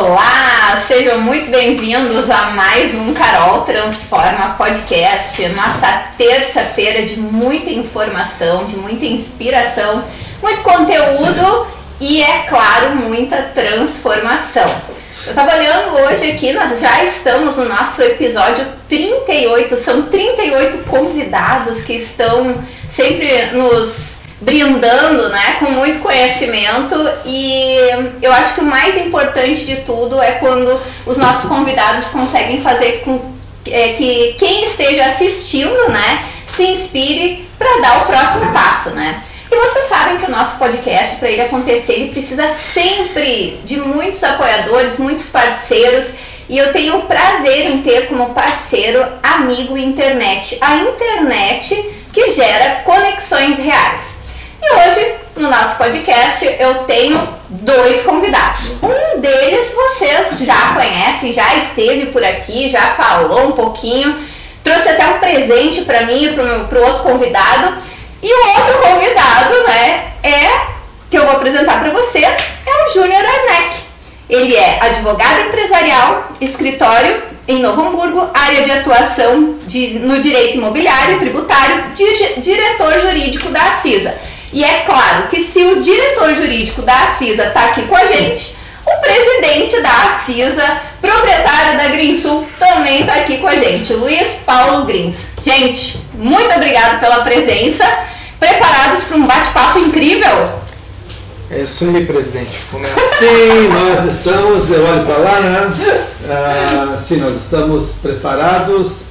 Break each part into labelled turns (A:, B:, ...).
A: Olá, sejam muito bem-vindos a mais um Carol Transforma Podcast. Nossa terça-feira de muita informação, de muita inspiração, muito conteúdo e, é claro, muita transformação. Eu estava olhando hoje aqui, nós já estamos no nosso episódio 38, são 38 convidados que estão sempre nos brindando né, com muito conhecimento e eu acho que o mais importante de tudo é quando os nossos convidados conseguem fazer com é, que quem esteja assistindo né, se inspire para dar o próximo passo. Né? E vocês sabem que o nosso podcast, para ele acontecer, ele precisa sempre de muitos apoiadores, muitos parceiros. E eu tenho o prazer em ter como parceiro amigo internet. A internet que gera conexões reais. E hoje, no nosso podcast, eu tenho dois convidados. Um deles vocês já conhecem, já esteve por aqui, já falou um pouquinho, trouxe até um presente para mim e para o outro convidado. E o outro convidado, né, é que eu vou apresentar para vocês, é o Júnior Arneck. Ele é advogado empresarial, escritório em Novo Hamburgo, área de atuação de, no direito imobiliário, tributário, di, diretor jurídico da CISA. E é claro que se o diretor jurídico da Acisa está aqui com a gente, o presidente da Acisa, proprietário da Greensul, também está aqui com a gente, Luiz Paulo Grins. Gente, muito obrigado pela presença. Preparados para um bate-papo incrível?
B: É isso aí, presidente.
C: Sim, nós estamos, eu olho para lá, né? Ah, sim, nós estamos preparados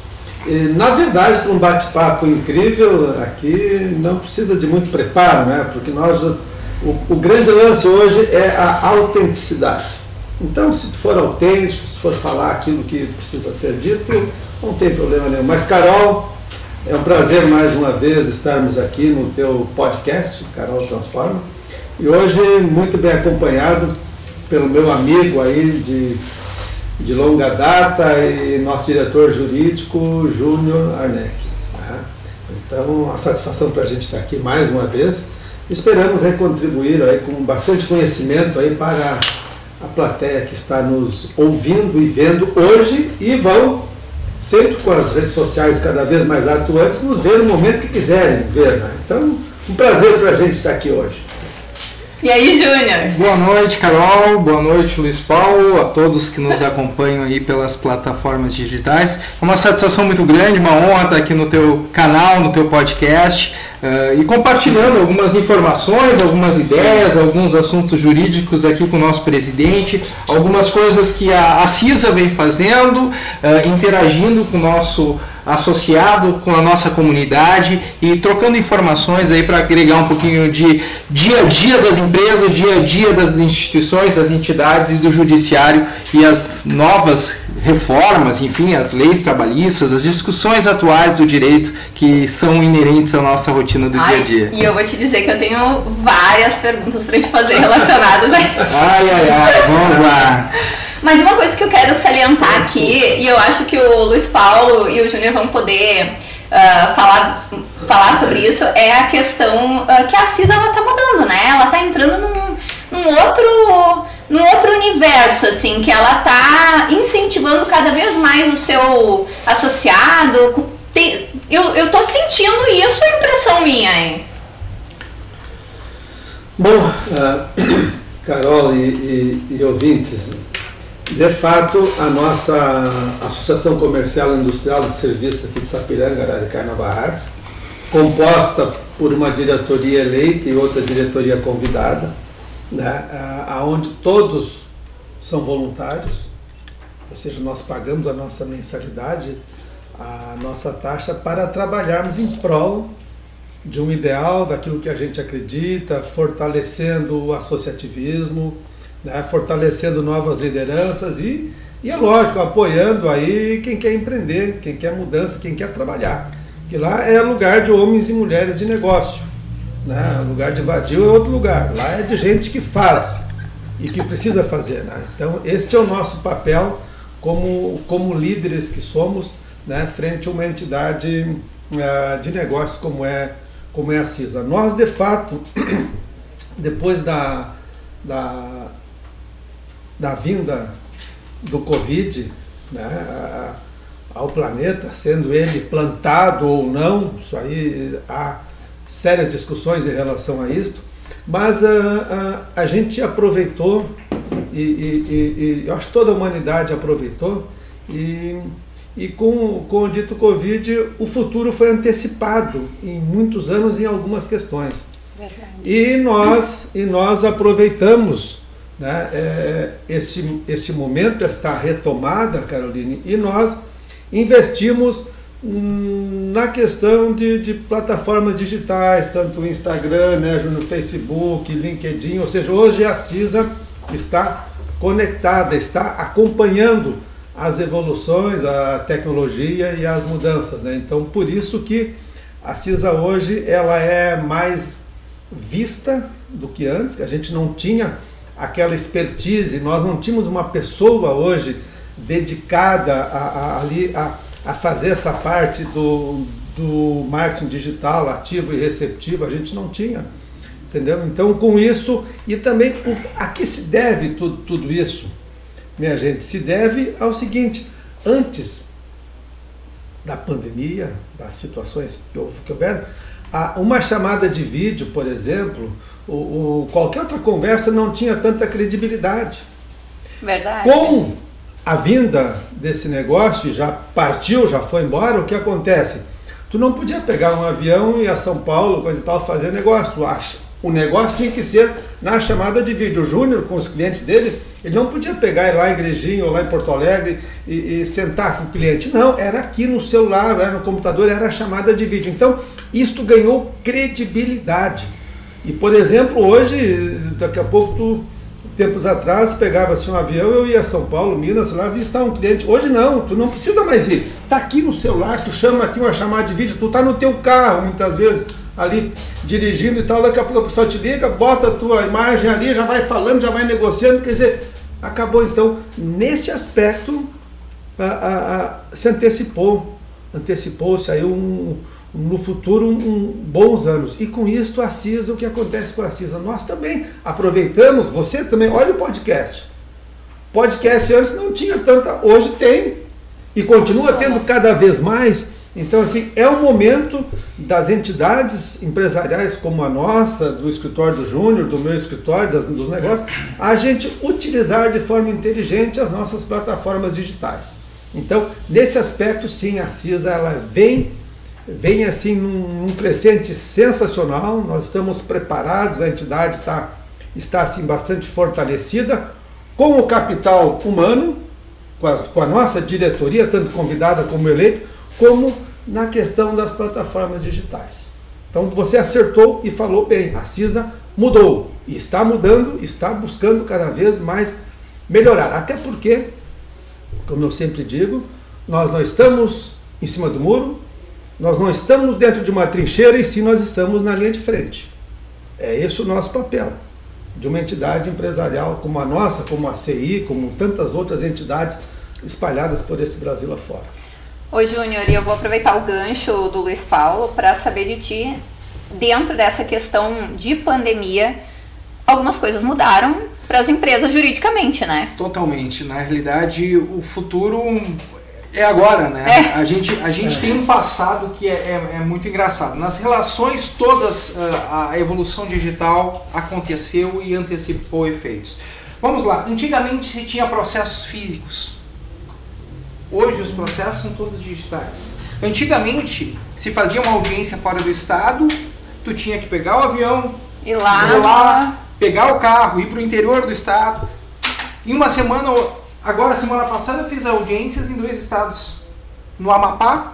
C: na verdade, para um bate-papo incrível aqui, não precisa de muito preparo, né? porque nós, o, o grande lance hoje é a autenticidade. Então, se for autêntico, se for falar aquilo que precisa ser dito, não tem problema nenhum. Mas, Carol, é um prazer mais uma vez estarmos aqui no teu podcast, Carol Transforma. E hoje, muito bem acompanhado pelo meu amigo aí de de longa data e nosso diretor jurídico, Júnior Arneck. Né? Então, a satisfação para a gente estar aqui mais uma vez. Esperamos aí, contribuir aí, com bastante conhecimento aí para a plateia que está nos ouvindo e vendo hoje e vão, sempre com as redes sociais cada vez mais atuantes, nos ver no momento que quiserem ver. Né? Então, um prazer para a gente estar aqui hoje.
A: E aí, Júnior?
B: Boa noite, Carol. Boa noite, Luiz Paulo, a todos que nos acompanham aí pelas plataformas digitais. É uma satisfação muito grande, uma honra estar aqui no teu canal, no teu podcast. Uh, e compartilhando algumas informações, algumas ideias, alguns assuntos jurídicos aqui com o nosso presidente, algumas coisas que a, a CISA vem fazendo, uh, interagindo com o nosso associado com a nossa comunidade e trocando informações aí para agregar um pouquinho de dia a dia das empresas, dia a dia das instituições, das entidades e do judiciário e as novas reformas, enfim, as leis trabalhistas, as discussões atuais do direito que são inerentes à nossa rotina do
A: ai,
B: dia a dia.
A: E eu vou te dizer que eu tenho várias perguntas para te fazer relacionadas a isso.
B: Ai, ai, ai, vamos lá.
A: Mas uma coisa que eu quero salientar aqui, e eu acho que o Luiz Paulo e o Júnior vão poder uh, falar, falar sobre isso, é a questão uh, que a CISA ela tá mudando, né? Ela tá entrando num, num outro num outro universo, assim, que ela tá incentivando cada vez mais o seu associado. Eu, eu tô sentindo isso, é impressão minha, hein?
C: Bom, uh, Carol e, e, e ouvintes, de fato, a nossa Associação Comercial e Industrial de Serviços aqui de Sapiranga, Araraquara, Barracos, composta por uma diretoria eleita e outra diretoria convidada, né, aonde todos são voluntários, ou seja, nós pagamos a nossa mensalidade, a nossa taxa para trabalharmos em prol de um ideal, daquilo que a gente acredita, fortalecendo o associativismo, né, fortalecendo novas lideranças e, e, é lógico, apoiando aí quem quer empreender, quem quer mudança, quem quer trabalhar. Que lá é lugar de homens e mulheres de negócio. Né? O lugar de vadio é outro lugar. Lá é de gente que faz e que precisa fazer. Né? Então, este é o nosso papel como, como líderes que somos né, frente a uma entidade uh, de negócios como é, como é a CISA. Nós, de fato, depois da, da da vinda do Covid né, ao planeta, sendo ele plantado ou não, isso aí há sérias discussões em relação a isto, mas a, a, a gente aproveitou, e, e, e, eu acho que toda a humanidade aproveitou, e, e com, com o dito Covid, o futuro foi antecipado em muitos anos em algumas questões. Verdade. E nós, e nós aproveitamos né, é, este, este momento, esta retomada, Caroline, e nós investimos na questão de, de, plataformas digitais, tanto o Instagram, né, no Facebook, LinkedIn, ou seja, hoje a CISA está conectada, está acompanhando as evoluções, a tecnologia e as mudanças. Né? Então, por isso que a CISA hoje ela é mais vista do que antes, que a gente não tinha aquela expertise, nós não tínhamos uma pessoa hoje dedicada a, a, a, a fazer essa parte do, do marketing digital ativo e receptivo, a gente não tinha. Entendeu? Então, com isso, e também o, a que se deve tudo, tudo isso, minha gente? Se deve ao seguinte: antes da pandemia, das situações que, que houveram, uma chamada de vídeo, por exemplo, o, o, qualquer outra conversa não tinha tanta credibilidade.
A: Verdade.
C: Com a vinda desse negócio, já partiu, já foi embora, o que acontece? Tu não podia pegar um avião e ir a São Paulo, coisa e tal, fazer negócio. Tu acha? O negócio tinha que ser na chamada de vídeo. O Júnior, com os clientes dele, ele não podia pegar lá em Igrejinho ou lá em Porto Alegre e, e, sentar com o cliente. Não, era aqui no celular, era no computador, era a chamada de vídeo. Então, isto ganhou credibilidade. E, por exemplo, hoje, daqui a pouco tu tempos atrás pegava-se um avião, eu ia a São Paulo, Minas, lá visitar um cliente. Hoje não, tu não precisa mais ir. Tá aqui no celular, tu chama aqui uma chamada de vídeo, tu tá no teu carro muitas vezes ali dirigindo e tal, daqui a pouco a pessoa te liga, bota a tua imagem ali, já vai falando, já vai negociando, quer dizer, acabou então, nesse aspecto a, a, a, se antecipou, antecipou-se aí um, no futuro um, um, bons anos. E com isso a CISA, o que acontece com a CISA? Nós também aproveitamos, você também, olha o podcast. Podcast antes não tinha tanta, hoje tem. E continua tendo cada vez mais então, assim, é o momento das entidades empresariais como a nossa, do escritório do Júnior, do meu escritório, das, dos negócios, a gente utilizar de forma inteligente as nossas plataformas digitais. Então, nesse aspecto, sim, a CISA ela vem, vem assim num, num crescente sensacional. Nós estamos preparados, a entidade tá, está assim bastante fortalecida com o capital humano, com a, com a nossa diretoria, tanto convidada como eleita, como na questão das plataformas digitais. Então você acertou e falou bem, a CISA mudou, e está mudando, está buscando cada vez mais melhorar. Até porque, como eu sempre digo, nós não estamos em cima do muro, nós não estamos dentro de uma trincheira e sim nós estamos na linha de frente. É esse o nosso papel de uma entidade empresarial como a nossa, como a CI, como tantas outras entidades espalhadas por esse Brasil afora.
A: Oi, Júnior, e eu vou aproveitar o gancho do Luiz Paulo para saber de ti, dentro dessa questão de pandemia, algumas coisas mudaram para as empresas juridicamente, né?
D: Totalmente. Na realidade, o futuro é agora, né? É. A gente, a gente é. tem um passado que é, é, é, muito engraçado. Nas relações todas, ah, a evolução digital aconteceu e antecipou efeitos. Vamos lá. Antigamente se tinha processos físicos Hoje os processos são todos digitais. Antigamente, se fazia uma audiência fora do estado, tu tinha que pegar o avião,
A: ir lá,
D: ir lá pegar o carro, ir para o interior do estado. Em uma semana, agora semana passada eu fiz audiências em dois estados, no Amapá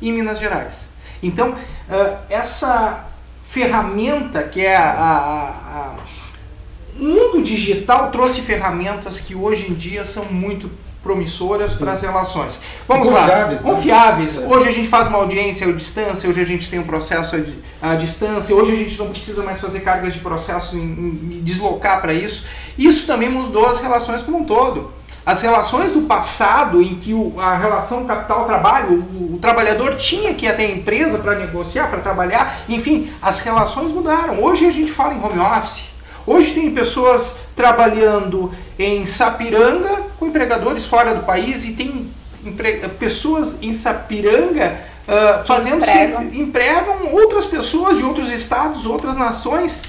D: e em Minas Gerais. Então, uh, essa ferramenta que é a, a, a, o mundo digital trouxe ferramentas que hoje em dia são muito promissoras para as relações. Vamos confiáveis, lá, confiáveis. Né? Hoje a gente faz uma audiência à distância, hoje a gente tem um processo à distância, hoje a gente não precisa mais fazer cargas de processo e, e deslocar para isso. Isso também mudou as relações como um todo. As relações do passado, em que o, a relação capital-trabalho, o, o, trabalhador tinha que ir até a empresa para negociar, para trabalhar, enfim, as relações mudaram. Hoje a gente fala em home office, Hoje tem pessoas trabalhando em Sapiranga com empregadores fora do país e tem pessoas em Sapiranga uh, fazendo empregam. empregam outras pessoas de outros estados, outras nações.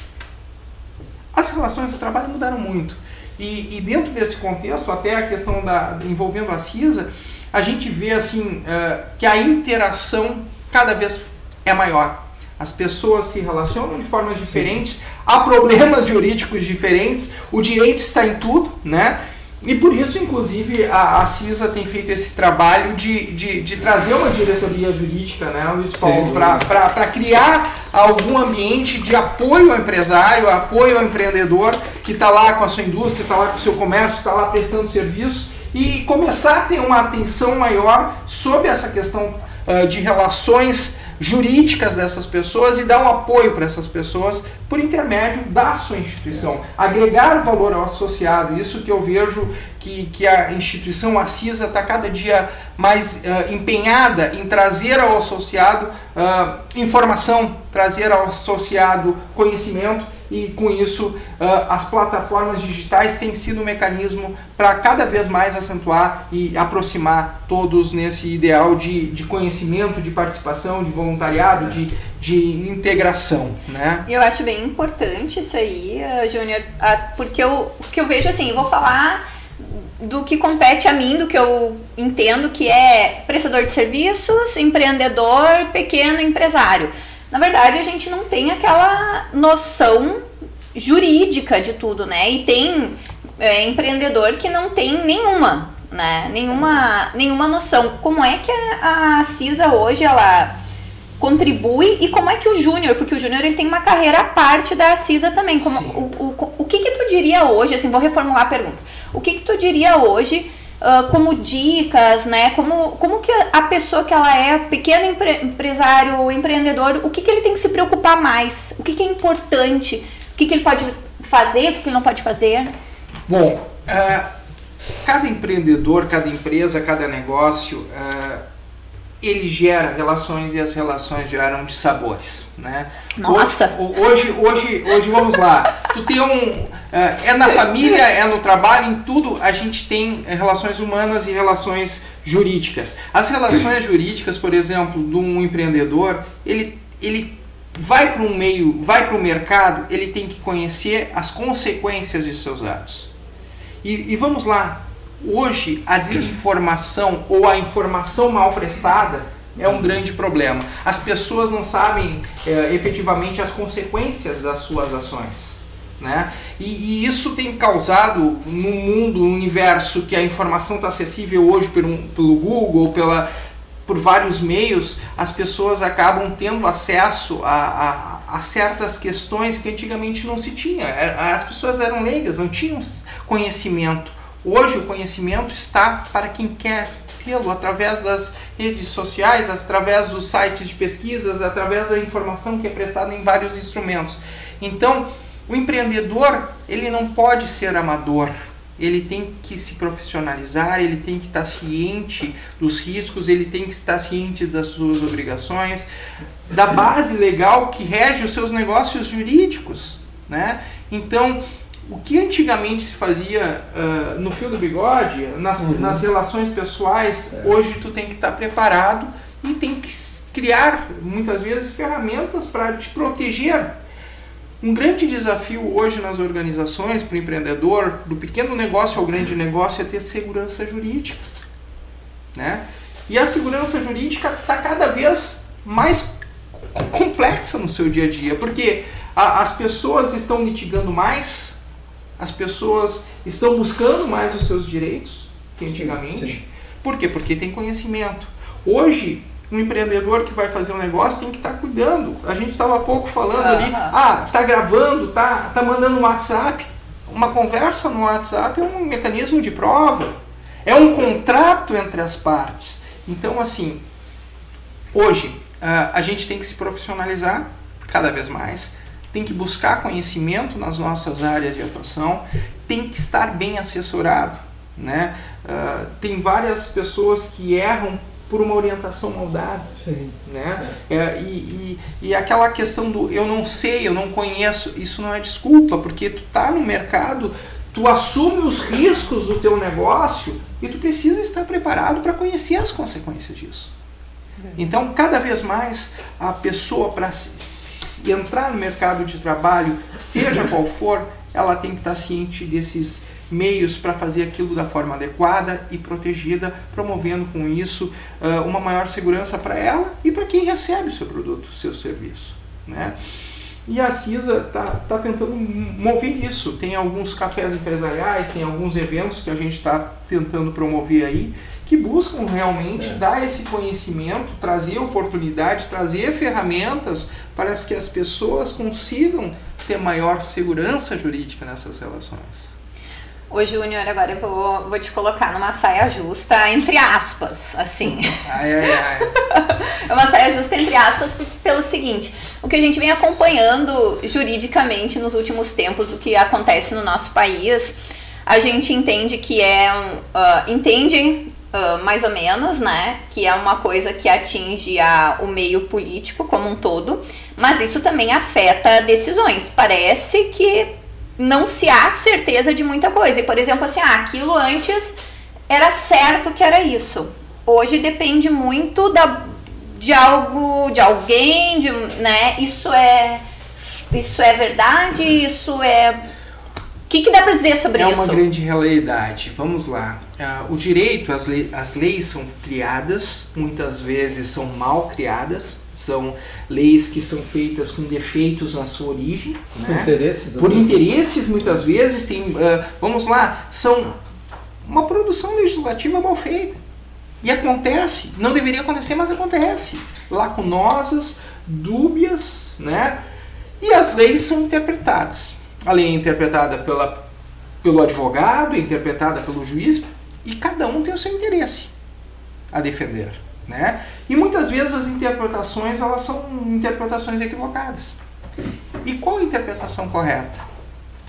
D: As relações de trabalho mudaram muito. E, e, dentro desse contexto, até a questão da envolvendo a CISA, a gente vê assim uh, que a interação cada vez é maior. As pessoas se relacionam de formas diferentes, há problemas jurídicos diferentes, o direito está em tudo, né? E por isso, inclusive, a, a CISA tem feito esse trabalho de, de, de trazer uma diretoria jurídica, né, Luiz Paulo, para criar algum ambiente de apoio ao empresário, apoio ao empreendedor que está lá com a sua indústria, está lá com o seu comércio, está lá prestando serviço e começar a ter uma atenção maior sobre essa questão uh, de relações jurídicas dessas pessoas e dar um apoio para essas pessoas por intermédio da sua instituição. Agregar valor ao associado, isso que eu vejo que, que a instituição, a CISA, está cada dia mais uh, empenhada em trazer ao associado uh, informação, trazer ao associado conhecimento e com isso uh, as plataformas digitais têm sido um mecanismo para cada vez mais acentuar e aproximar todos nesse ideal de, de conhecimento, de participação, de voluntariado, de, de integração. Né?
A: Eu acho bem importante isso aí, Júnior, porque eu, porque eu vejo assim, vou falar do que compete a mim, do que eu entendo que é prestador de serviços, empreendedor, pequeno empresário. Na verdade, a gente não tem aquela noção jurídica de tudo, né? E tem é, empreendedor que não tem nenhuma, né? Nenhuma, nenhuma noção. Como é que a, a CISA hoje ela contribui e como é que o Júnior, porque o Júnior ele tem uma carreira à parte da CISA também. Como, o, o, o que que tu diria hoje, assim, vou reformular a pergunta. O que que tu diria hoje uh, como dicas, né? Como, como que a pessoa que ela é pequeno empre, empresário, empreendedor, o que que ele tem que se preocupar mais? O que que é importante? O que que ele pode fazer, o que ele não pode fazer?
D: Bom, uh, cada empreendedor, cada empresa, cada negócio... Uh, ele gera relações e as relações geram de sabores, né?
A: Nossa!
D: Hoje, hoje, hoje vamos lá. Tu tem um é, é na família, é no trabalho, em tudo a gente tem relações humanas e relações jurídicas. As relações jurídicas, por exemplo, de um empreendedor, ele ele vai para um meio, vai para o mercado, ele tem que conhecer as consequências de seus atos. E, e vamos lá, Hoje, a desinformação ou a informação mal prestada é um grande problema. As pessoas não sabem é, efetivamente as consequências das suas ações. Né? E, e, isso tem causado no mundo, no universo que a informação está acessível hoje pelo, pelo Google, pela, por vários meios, as pessoas acabam tendo acesso a, a, a, certas questões que antigamente não se tinha. É, as pessoas eram leigas, não tinham conhecimento Hoje o conhecimento está para quem quer tê-lo através das redes sociais, através dos sites de pesquisas, através da informação que é prestada em vários instrumentos. Então, o empreendedor, ele não pode ser amador. Ele tem que se profissionalizar, ele tem que estar ciente dos riscos, ele tem que estar ciente das suas obrigações, da base legal que rege os seus negócios jurídicos, né? Então, o que antigamente se fazia uh, no fio do bigode, nas, uhum. nas relações pessoais, é. hoje tu tem que estar tá preparado e tem que criar, muitas vezes, ferramentas para te proteger. Um grande desafio hoje nas organizações, para o empreendedor, do pequeno negócio ao grande negócio, é ter segurança jurídica. Né? E a segurança jurídica está cada vez mais complexa no seu dia a dia, porque a, as pessoas estão litigando mais, as pessoas estão buscando mais os seus direitos que antigamente. Sim, sim. Por quê? Porque tem conhecimento. Hoje, um empreendedor que vai fazer um negócio tem que estar tá cuidando. A gente estava há pouco falando ali, ah, tá gravando, tá, tá mandando um WhatsApp. Uma conversa no WhatsApp é um mecanismo de prova. É um contrato entre as partes. Então, assim, hoje a gente tem que se profissionalizar cada vez mais tem que buscar conhecimento nas nossas áreas de atuação, tem que estar bem assessorado. Né? Uh, tem várias pessoas que erram por uma orientação mal dada.
C: Sim.
D: Né? É, e, e, e, aquela questão do eu não sei, eu não conheço, isso não é desculpa, porque tu tá no mercado, tu assume os riscos do teu negócio e tu precisa estar preparado para conhecer as consequências disso. Então, cada vez mais, a pessoa, para entrar no mercado de trabalho, seja qual for, ela tem que estar ciente desses meios para fazer aquilo da forma adequada e protegida, promovendo com isso uma maior segurança para ela e para quem recebe seu produto, seu serviço. Né? E a CISA está tá tentando mover isso. Tem alguns cafés empresariais, tem alguns eventos que a gente está tentando promover aí, que buscam realmente é. dar esse conhecimento, trazer oportunidade, trazer ferramentas para que as pessoas consigam ter maior segurança jurídica nessas relações.
A: Ô Júnior, agora eu vou, vou te colocar numa saia justa, entre aspas, assim.
D: Ai, ai, ai.
A: é uma saia justa, entre aspas, pelo seguinte: o que a gente vem acompanhando juridicamente nos últimos tempos, o que acontece no nosso país, a gente entende que é. Uh, entende Uh, mais ou menos, né? Que é uma coisa que atinge a, o meio político como um todo, mas isso também afeta decisões. Parece que não se há certeza de muita coisa. E, por exemplo, assim, ah, aquilo antes era certo que era isso. Hoje depende muito da, de algo, de alguém, de, né? Isso é, isso é verdade, isso é que, que dá para dizer sobre isso?
D: É uma grande realidade. Vamos lá. Uh, o direito, as, le as leis são criadas, muitas vezes são mal criadas, são leis que são feitas com defeitos na sua origem.
C: Né? Interesses,
D: Por interesses, muitas vezes, tem, uh, vamos lá, são uma produção legislativa mal feita. E acontece, não deveria acontecer, mas acontece. Lacunosas, dúbias, né? E as leis são interpretadas. A lei é interpretada pela, pelo advogado, é interpretada pelo juiz, e cada um tem o seu interesse a defender. Né? E muitas vezes as interpretações elas são interpretações equivocadas. E qual a interpretação correta?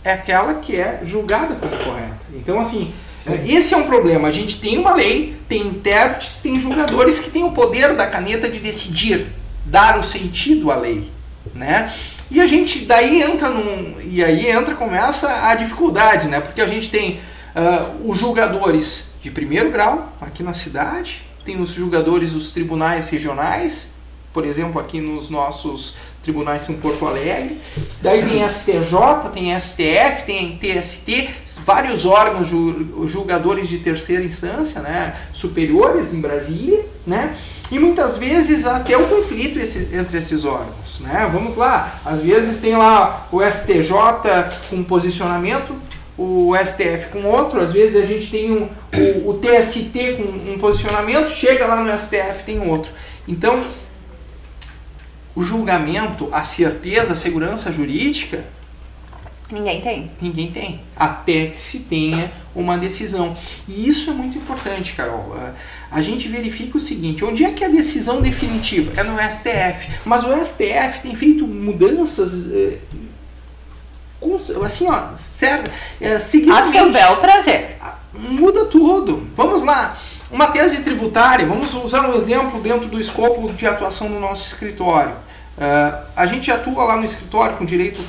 D: É aquela que é julgada como correta. Então, assim, Sim. esse é um problema. A gente tem uma lei, tem intérpretes, tem julgadores que têm o poder da caneta de decidir, dar o sentido à lei. Né? E a gente daí entra num. E aí entra, começa a dificuldade, né? Porque a gente tem uh, os julgadores de primeiro grau aqui na cidade, tem os julgadores dos tribunais regionais, por exemplo, aqui nos nossos tribunais em Porto Alegre. Daí tem STJ, tem STF, tem TST, vários órgãos julgadores de terceira instância, né, superiores em Brasília, né? E muitas vezes até o um conflito entre esses órgãos, né? Vamos lá, às vezes tem lá o STJ com posicionamento, o STF com outro, às vezes a gente tem um, o, o TST com um posicionamento, chega lá no STF tem outro. Então, o julgamento, a certeza, a segurança jurídica.
A: Ninguém tem.
D: Ninguém tem. Até que se tenha uma decisão. E isso é muito importante, Carol. A gente verifica o seguinte: onde é que é a decisão definitiva? É no STF. Mas o STF tem feito mudanças. Assim, ó, certo, é,
A: A seu bel prazer.
D: Muda tudo. Vamos lá. Uma tese tributária, vamos usar um exemplo dentro do escopo de atuação do nosso escritório. Uh, a gente atua lá no escritório com direito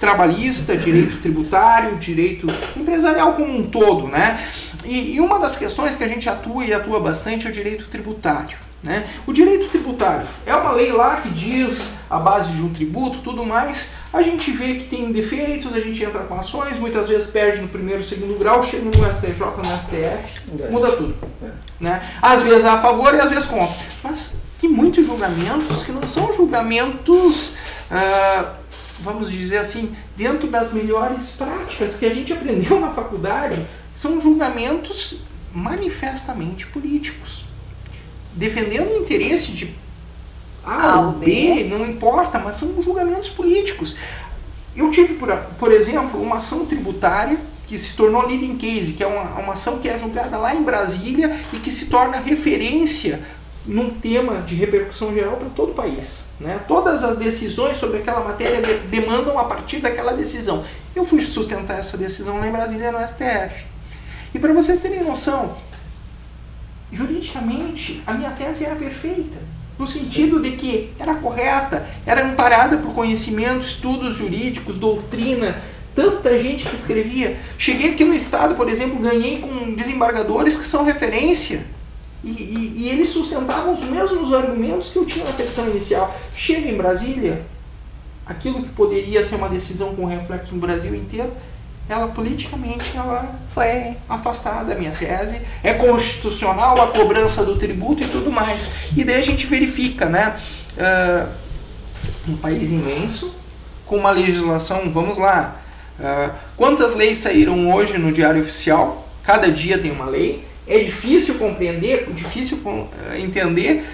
D: trabalhista, direito tributário, direito empresarial como um todo, né? E, e, uma das questões que a gente atua e atua bastante é o direito tributário. Né? O direito tributário é uma lei lá que diz a base de um tributo, tudo mais. A gente vê que tem defeitos, a gente entra com ações, muitas vezes perde no primeiro, segundo grau, chega no STJ, no STF, é. muda tudo. É. Né? Às vezes a favor e às vezes contra. Mas tem muitos julgamentos que não são julgamentos, ah, vamos dizer assim, dentro das melhores práticas que a gente aprendeu na faculdade. São julgamentos manifestamente políticos defendendo o interesse de A ou B, não importa, mas são julgamentos políticos. Eu tive, por, por exemplo, uma ação tributária que se tornou leading case, que é uma, uma ação que é julgada lá em Brasília e que se torna referência num tema de repercussão geral para todo o país. Né? Todas as decisões sobre aquela matéria de, demandam a partir daquela decisão. Eu fui sustentar essa decisão lá em Brasília no STF. E para vocês terem noção, juridicamente, a minha tese era perfeita. No sentido de que era correta, era amparada por conhecimento, estudos jurídicos, doutrina, tanta gente que escrevia. Cheguei aqui no estado, por exemplo, ganhei com desembargadores que são referência. E, e, e, eles sustentavam os mesmos argumentos que eu tinha na petição inicial. Chega em Brasília, aquilo que poderia ser uma decisão com reflexo no Brasil inteiro, ela politicamente ela
A: foi
D: afastada da minha tese. É constitucional a cobrança do tributo e tudo mais. E daí a gente verifica, né? Uh, um país imenso, com uma legislação, vamos lá, uh, quantas leis saíram hoje no Diário Oficial? Cada dia tem uma lei. É difícil compreender, difícil uh, entender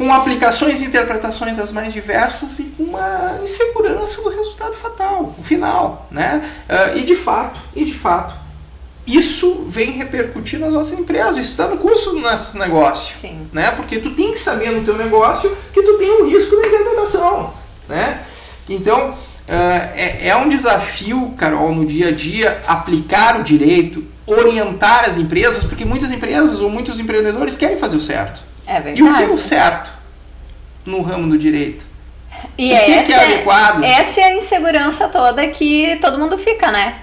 D: com aplicações e interpretações das mais diversas e com uma insegurança do resultado fatal, o final, né? Uh, e de fato, e de fato, isso vem repercutir nas nossas empresas, isso está no curso do nosso negócio,
A: Sim.
D: né? Porque tu tem que saber no teu negócio que tu tem um risco da interpretação, né? Então, uh, é, é um desafio, Carol, no dia a dia, aplicar o direito, orientar as empresas, porque muitas empresas ou muitos empreendedores querem fazer o certo.
A: É verdade.
D: E o que é o certo no ramo do direito?
A: E
D: o que,
A: essa,
D: que é adequado?
A: Essa é a insegurança toda que todo mundo fica, né?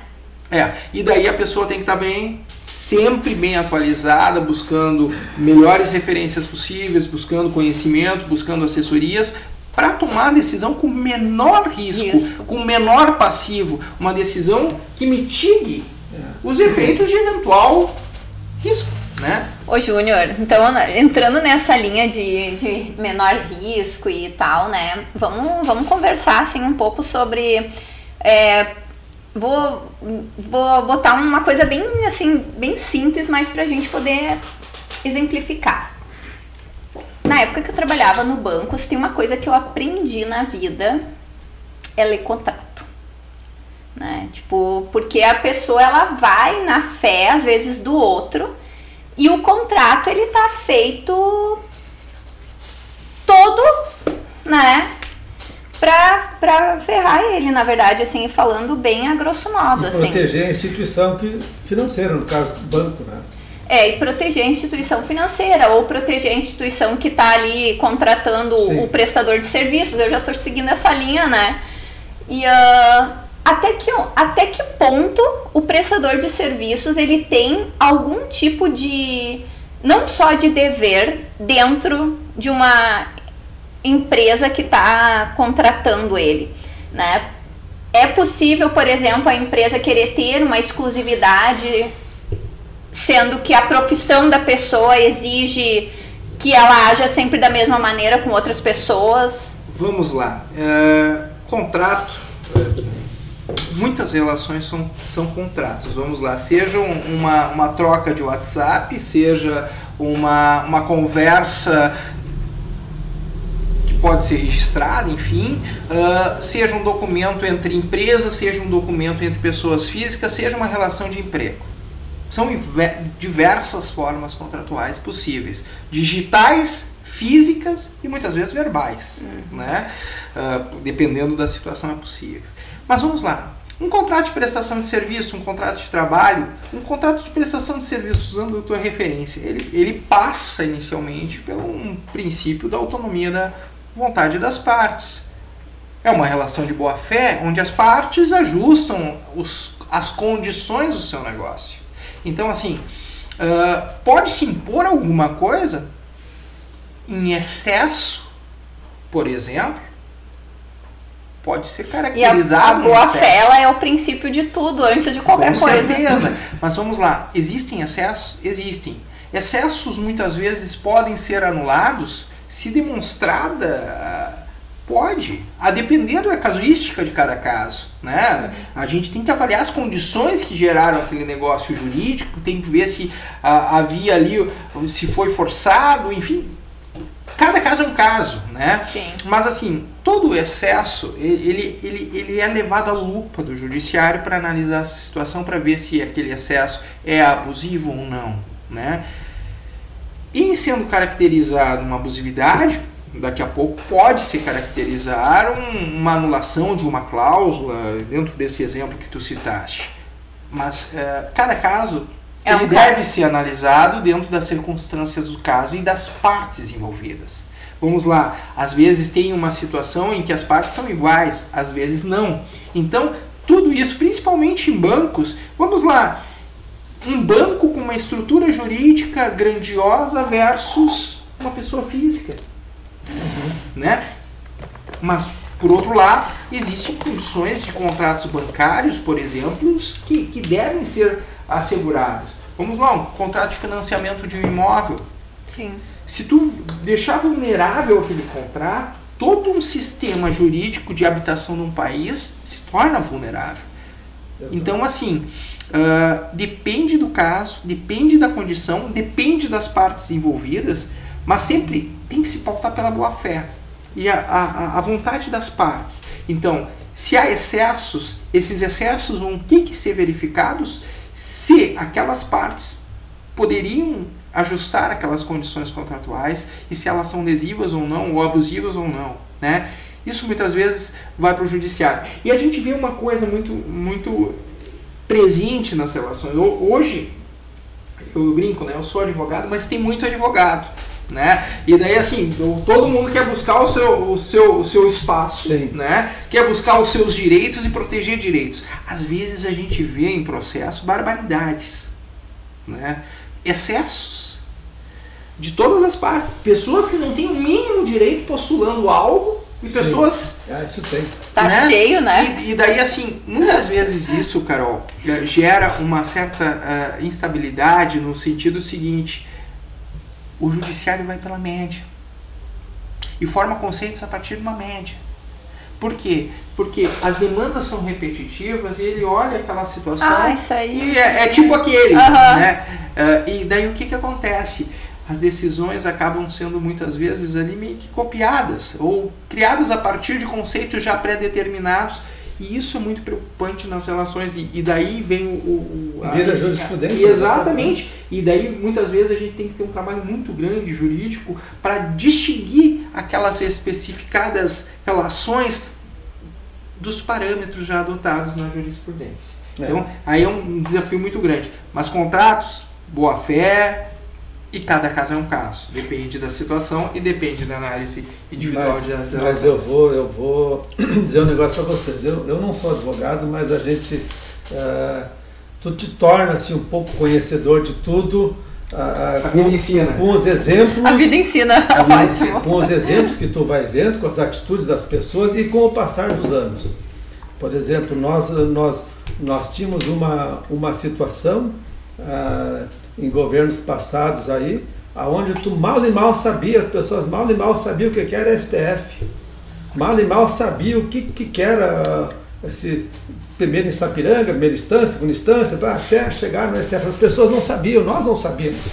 D: É, e daí a pessoa tem que estar bem, sempre bem atualizada, buscando melhores referências possíveis, buscando conhecimento, buscando assessorias para tomar a decisão com menor risco,
A: Isso.
D: com menor passivo, uma decisão que mitigue
C: É.
D: os efeitos de eventual risco, né?
A: Ô Júnior, então entrando nessa linha de, de menor risco e tal, né? Vamos, vamos conversar assim um pouco sobre. é, vou, vou botar uma coisa bem assim, bem simples, mas pra gente poder exemplificar. Na época que eu trabalhava no banco, se tem uma coisa que eu aprendi na vida é ler contrato. Né? Tipo, porque a pessoa ela vai na fé, às vezes, do outro, e o contrato ele tá feito todo, né? Pra, pra ferrar ele, na verdade, assim, falando bem a grosso modo,
C: E
A: assim.
C: proteger a instituição financeira, no caso do banco, né?
A: É, e proteger a instituição financeira, ou proteger a instituição que está ali contratando
C: Sim.
A: o prestador de serviços. Eu já estou seguindo essa linha, né? E ah, até, que, até que ponto o prestador de serviços ele tem algum tipo de. não só de dever dentro de uma empresa que está contratando ele, né? É possível, por exemplo, a empresa querer ter uma exclusividade sendo que a profissão da pessoa exige que ela haja sempre da mesma maneira com outras pessoas.
D: Vamos lá. É, contrato. Muitas relações são, são contratos. Vamos lá. Seja um- uma, uma troca de WhatsApp, seja uma, uma conversa que pode ser registrada, enfim, ah, seja um documento entre empresas, seja um documento entre pessoas físicas, seja uma relação de emprego. São diversas formas contratuais possíveis, digitais, físicas e muitas vezes verbais, né? Ah, dependendo da situação é possível. Mas vamos lá. Um contrato de prestação de serviço, um contrato de trabalho, um contrato de prestação de serviço, usando a tua referência, ele, ele passa inicialmente pelo um princípio da autonomia da vontade das partes. É uma relação de boa fé onde as partes ajustam os, as condições do seu negócio. Então, assim, ah, pode se impor alguma coisa em excesso, por exemplo, pode ser
A: E a,
D: caracterizado
A: a
D: um
A: boa fé ela é o princípio de tudo, antes de qualquer
D: Com
A: coisa.
D: certeza. Mas vamos lá, existem excessos? Existem. Excessos muitas vezes podem ser anulados se demonstrada pode, a depender da casuística de cada caso, né? A gente tem que avaliar as condições que geraram aquele negócio jurídico, tem que ver se ah, havia ali, se foi forçado, enfim, cada caso é um caso, né?
A: Sim.
D: Mas assim, todo o excesso, ele, ele, ele é levado à lupa do judiciário para analisar essa situação, para ver se aquele excesso é abusivo ou não, né? E em sendo caracterizado uma abusividade, daqui a pouco pode se caracterizar um- uma anulação de uma cláusula dentro desse exemplo que tu citaste. Mas eh, cada caso é ele deve ser analisado dentro das circunstâncias do caso e das partes envolvidas. Vamos lá, às vezes tem uma situação em que as partes são iguais, às vezes não. Então, tudo isso, principalmente em bancos, vamos lá, um banco com uma estrutura jurídica grandiosa versus uma pessoa física. Uhum. Né? Mas, por outro lado, existem condições de contratos bancários, por exemplo, que, que devem ser assegurados. Vamos lá, um contrato de financiamento de um imóvel.
A: Sim.
D: Se tu deixar vulnerável aquele contrato, todo um sistema jurídico de habitação num país se torna vulnerável. Exato. Então, assim, uh, depende do caso, depende da condição, depende das partes envolvidas, mas sempre tem que se pautar pela boa-fé e a, a, a vontade das partes. Então, se há excessos, esses excessos vão ter que ser verificados se aquelas partes poderiam ajustar aquelas condições contratuais e se elas são lesivas ou não, ou abusivas ou não, né? Isso muitas vezes vai para o judiciário. E a gente vê uma coisa muito, muito presente nas relações. Hoje, eu brinco, né? Eu sou advogado, mas tem muito advogado. Né? E daí assim, todo mundo quer buscar o seu, o seu, o seu espaço, Sim. né? Quer buscar os seus direitos e proteger direitos. Às vezes a gente vê em processo barbaridades, né? Excessos de todas as partes, pessoas que não têm o mínimo direito postulando algo e pessoas.
C: Ah, isso tem.
A: Tá né? cheio, né?
D: E, e, daí, assim, muitas vezes isso, Carol, eh, gera uma certa uh, instabilidade no sentido seguinte o judiciário vai pela média e forma conceitos a partir de uma média. Por quê? Porque as demandas são repetitivas e ele olha aquela situação
A: ah, isso aí.
D: e é, é tipo aquele, uhum. né? Uh, e daí o que, que acontece? As decisões acabam sendo muitas vezes ali meio que copiadas ou criadas a partir de conceitos já pré-determinados e isso é muito preocupante nas relações. E, e daí vem o.
C: o a, Vira jurisprudência.
D: Né? Exatamente. E daí muitas vezes a gente tem que ter um trabalho muito grande jurídico para distinguir aquelas especificadas relações dos parâmetros já adotados na jurisprudência. É. Então, aí é um desafio muito grande. Mas contratos, boa fé, e cada caso é um caso. Depende da situação e depende da análise individual
C: mas,
D: de
C: relações. Mas eu vou, eu vou dizer um negócio para vocês. Eu, eu não sou advogado, mas a gente. Uh, tu te torna assim, um pouco conhecedor de tudo.
D: Uh, a vida ensina.
C: Com os exemplos.
A: A vida ensina. A vida ensina
C: com os exemplos que tu vai vendo, com as atitudes das pessoas e com o passar dos anos. Por exemplo, nós, nós, nós tínhamos uma, uma situação. Uh, em governos passados aí, aonde tu mal e mal sabia, as pessoas mal e mal sabiam o que era STF, mal e mal sabiam o que, que era esse primeiro em Sapiranga, primeira instância, segunda instância, até chegar no STF. As pessoas não sabiam, nós não sabíamos.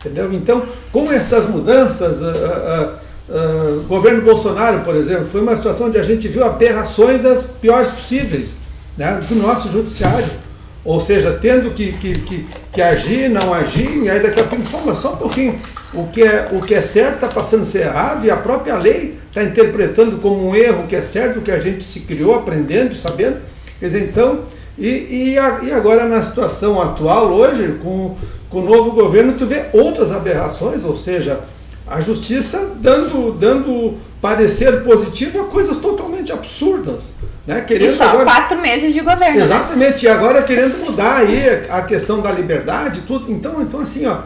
C: Entendeu? Então, com essas mudanças, uh, uh, uh, governo Bolsonaro, por exemplo, foi uma situação onde a gente viu aberrações das piores possíveis né, do nosso judiciário ou seja, tendo que, que, que, que agir, não agir, e aí daqui a pouco, mas só um pouquinho, o que é, o que é certo está passando a ser errado, e a própria lei está interpretando como um erro o que é certo, o que a gente se criou aprendendo, sabendo. Quer dizer, então, e, e, a, e agora na situação atual, hoje, com, com o novo governo, tu vê outras aberrações, ou seja, a justiça dando, dando parecer positivo a coisas totalmente absurdas. Né?
A: Querendo e só agora... quatro meses de governo.
C: Né? Exatamente, né? e agora querendo mudar aí a questão da liberdade, tudo. Então, então assim, ó,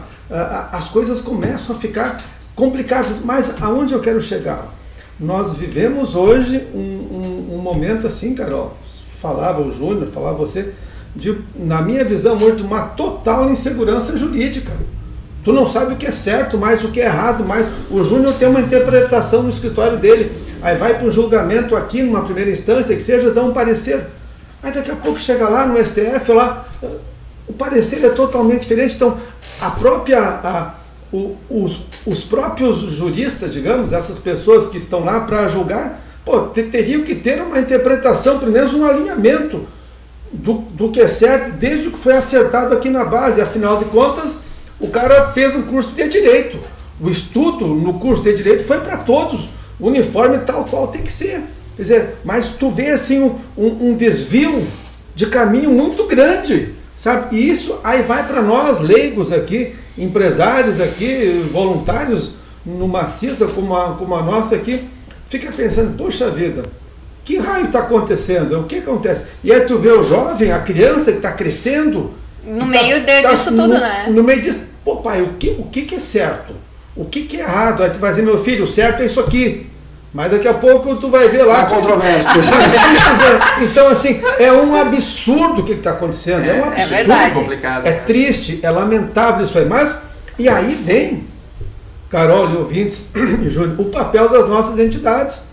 C: as coisas começam a ficar complicadas. Mas aonde eu quero chegar? Nós vivemos hoje um, um, um momento assim, Carol, falava o Júnior, falava você, de, na minha visão hoje, de uma total insegurança jurídica. Tu não sabe o que é certo, mais o que é errado, mais o Júnior tem uma interpretação no escritório dele, aí vai para um julgamento aqui numa primeira instância que seja dá um parecer. Aí daqui a pouco chega lá no STF lá, o parecer é totalmente diferente. Então, a própria a, o, os, os próprios juristas, digamos, essas pessoas que estão lá para julgar, pô, teriam que ter uma interpretação, pelo menos um alinhamento do, do que é certo, desde o que foi acertado aqui na base. Afinal de contas, o cara fez um curso de direito. O estudo no curso de direito foi para todos, uniforme tal qual tem que ser. Quer dizer, mas tu vê assim um, um, desvio de caminho muito grande. sabe? E isso aí vai para nós, leigos aqui, empresários aqui, voluntários, numa CISA como a, como a nossa aqui, fica pensando, poxa vida, que raio está acontecendo? O que acontece? E aí tu vê o jovem, a criança que está crescendo.
A: No tá, meio de, tá, disso tudo,
C: no,
A: né?
C: No meio disso, pô pai, o que, o que, que é certo? O que, que é errado? Aí tu vai dizer, meu filho, o certo é isso aqui. Mas daqui a pouco tu vai ver lá.
B: controvérsia.
C: então, assim, é um absurdo o que está acontecendo. É, é, um absurdo. É
A: verdade.
C: complicado. É triste, é lamentável isso aí. Mas, e aí vem, Carol e ouvintes e Júlio, o papel das nossas entidades.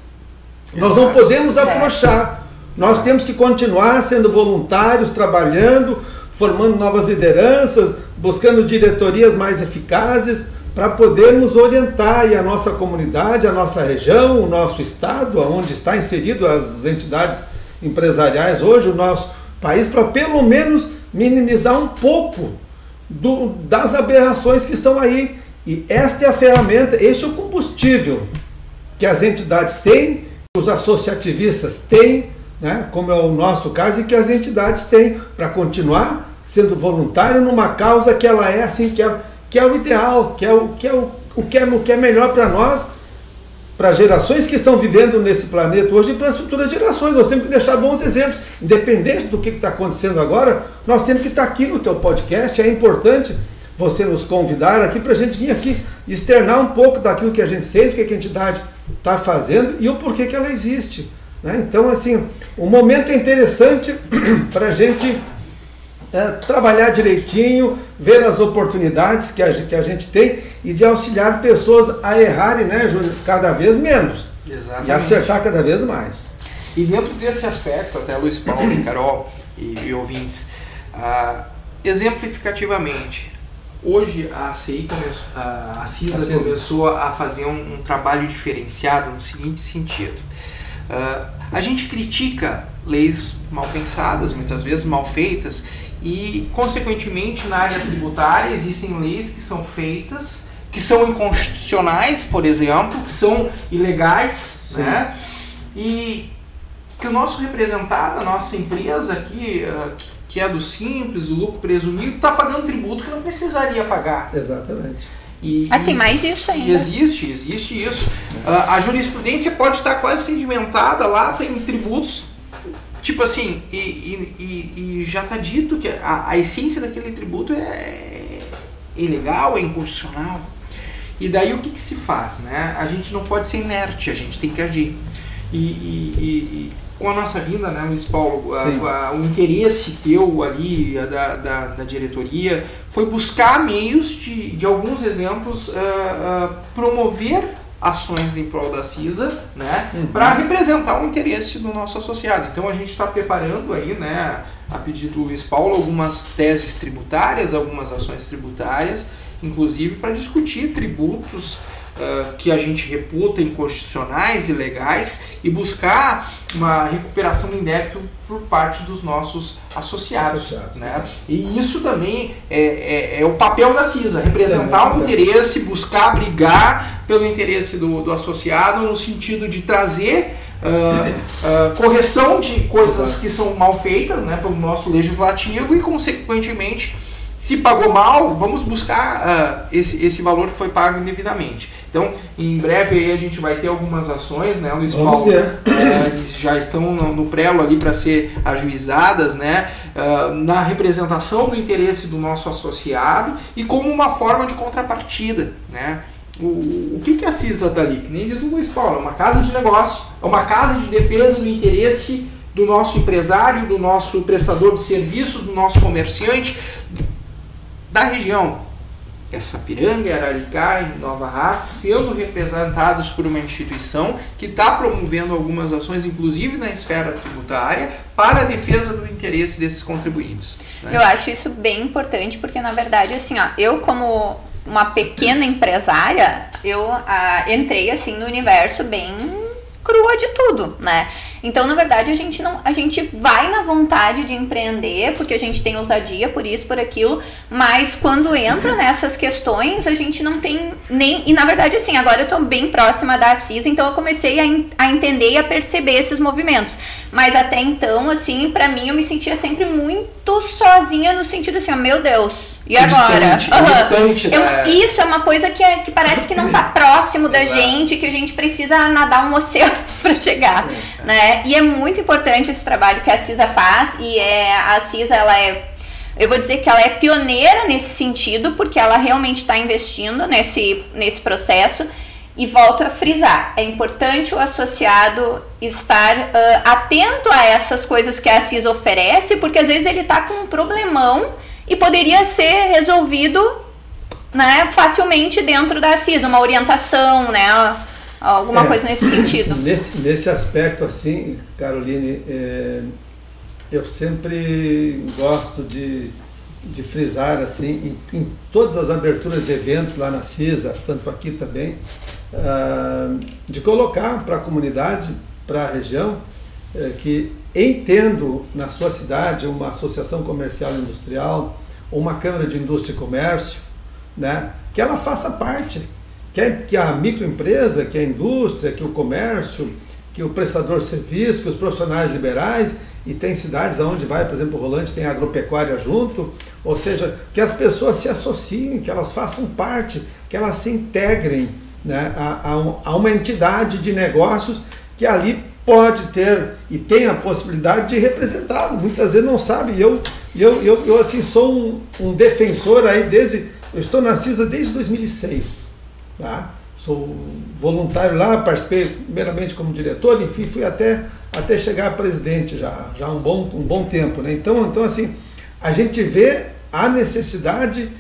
C: Nós não podemos é. afrouxar. Nós temos que continuar sendo voluntários, trabalhando, formando novas lideranças, buscando diretorias mais eficazes para podermos orientar a nossa comunidade, a nossa região, o nosso estado, onde está inserido as entidades empresariais hoje, o nosso país, para pelo menos minimizar um pouco do, das aberrações que estão aí. E esta é a ferramenta, este é o combustível que as entidades têm, os associativistas têm, né, como é o nosso caso, e que as entidades têm para continuar sendo voluntário numa causa que ela é assim, que ela que é o ideal, que é o que é, o, o que é, o que é melhor para nós, para gerações que estão vivendo nesse planeta hoje e para as futuras gerações. Nós temos que deixar bons exemplos. Independente do que está acontecendo agora, nós temos que estar tá aqui no teu podcast. É importante você nos convidar aqui para a gente vir aqui externar um pouco daquilo que a gente sente, o que a entidade está fazendo e o porquê que ela existe. Né? Então, assim, o momento é interessante para a gente é, trabalhar direitinho, ver as oportunidades que a, que a gente tem e de auxiliar pessoas a errarem, né, Júnior, cada vez menos. Exatamente. E acertar cada vez mais.
D: E dentro desse aspecto, até Luiz Paulo e Carol e, e ouvintes, uh, exemplificativamente, hoje a CI começou, a, a CISA, a CISA começou a fazer um, um, trabalho diferenciado no seguinte sentido. Uh, a gente critica leis mal pensadas, muitas vezes mal feitas, e, consequentemente, na área tributária existem leis que são feitas, que são inconstitucionais, por exemplo, que são ilegais, Sim. né? E que o nosso representado, a nossa empresa aqui, eh, que é do simples, do lucro presumido, está pagando tributo que não precisaria pagar.
C: Exatamente.
A: E, ah, tem mais isso ainda.
D: Existe, existe isso. Uh, a jurisprudência pode estar quase sedimentada lá, tem tributos Tipo assim, e, e, e já está dito que a, a, essência daquele tributo é, ilegal, é inconstitucional. E daí o que, que, se faz? Né? A gente não pode ser inerte, a gente tem que agir. E, e com a nossa vinda, né, Luiz Paulo, a, a, o interesse teu ali da, da, da, diretoria foi buscar meios de, de alguns exemplos, uh, uh, promover ações em prol da CISA, né, uhum. para representar o interesse do nosso associado. Então a gente está preparando aí, né, a pedido do Luiz Paulo, algumas teses tributárias, algumas ações tributárias, inclusive para discutir tributos uh, que a gente reputa inconstitucionais e legais e buscar uma recuperação do débito por parte dos nossos associados. associados né? E isso também é, é, é, o papel da CISA, representar o um interesse, buscar brigar pelo interesse do, do associado no sentido de trazer Uh, uh, correção de coisas que são mal feitas né, pelo nosso legislativo e, consequentemente, se pagou mal, vamos buscar uh, esse, esse valor que foi pago indevidamente. Então, em breve aí a gente vai ter algumas ações, né, Luiz Paulo? Uh, já estão no, no prelo ali para ser ajuizadas, né, uh, na representação do interesse do nosso associado e como uma forma de contrapartida, né. O, o que, que a CISA está ali? Que nem diz o Luiz Paulo, é uma casa de negócio, é uma casa de defesa do interesse do nosso empresário, do nosso prestador de serviço, do nosso comerciante, da região. É Sapiranga, Araricá Nova Hartz sendo representados por uma instituição que está promovendo algumas ações, inclusive na esfera tributária, para a defesa do interesse desses contribuintes.
A: Né? Eu acho isso bem importante, porque na verdade, assim, ó, eu como uma pequena empresária, eu ah, entrei assim no universo bem crua de tudo, né? Então, na verdade, a gente não, a gente vai na vontade de empreender, porque a gente tem ousadia por isso, por aquilo, mas quando entra nessas questões, a gente não tem nem, e na verdade assim, agora eu tô bem próxima da Assis, então eu comecei a, a entender e a perceber esses movimentos. Mas até então, assim, para mim eu me sentia sempre muito sozinha no sentido assim, ó, meu Deus, e agora?
D: Distante, uhum. distante
A: eu, Isso é uma coisa que, é, que parece que não tá próximo da Exato. gente, que a gente precisa nadar um oceano para chegar, né? É, e é muito importante esse trabalho que a CISA faz e é, a CISA ela é eu vou dizer que ela é pioneira nesse sentido, porque ela realmente está investindo nesse, nesse processo. E volto a frisar: é importante o associado estar uh, atento a essas coisas que a CISA oferece, porque às vezes ele está com um problemão e poderia ser resolvido né, facilmente dentro da CISA, uma orientação, né? Alguma é, coisa nesse sentido.
C: Nesse, nesse aspecto, assim, Caroline, é, eu sempre gosto de, de frisar, assim, em, em, todas as aberturas de eventos lá na CISA, tanto aqui também, uh, de colocar para a comunidade, para a região, é, que entendo na sua cidade uma associação comercial e industrial, uma câmara de indústria e comércio, né, que ela faça parte que, é, que a microempresa, que a indústria, que o comércio, que o prestador de serviço, que os profissionais liberais, e tem cidades onde vai, por exemplo, o Rolante tem agropecuária junto, ou seja, que as pessoas se associem, que elas façam parte, que elas se integrem né, a, a, a uma entidade de negócios que ali pode ter e tem a possibilidade de representá-lo. Muitas vezes não sabe. Eu, eu, eu, eu assim, sou um, um defensor aí desde. Eu estou na CISA desde 2006. Tá? Sou voluntário lá, participei primeiramente como diretor, enfim, fui até, até chegar a presidente já, já há um bom, um bom tempo. Né? Então, então, assim, a gente vê a necessidade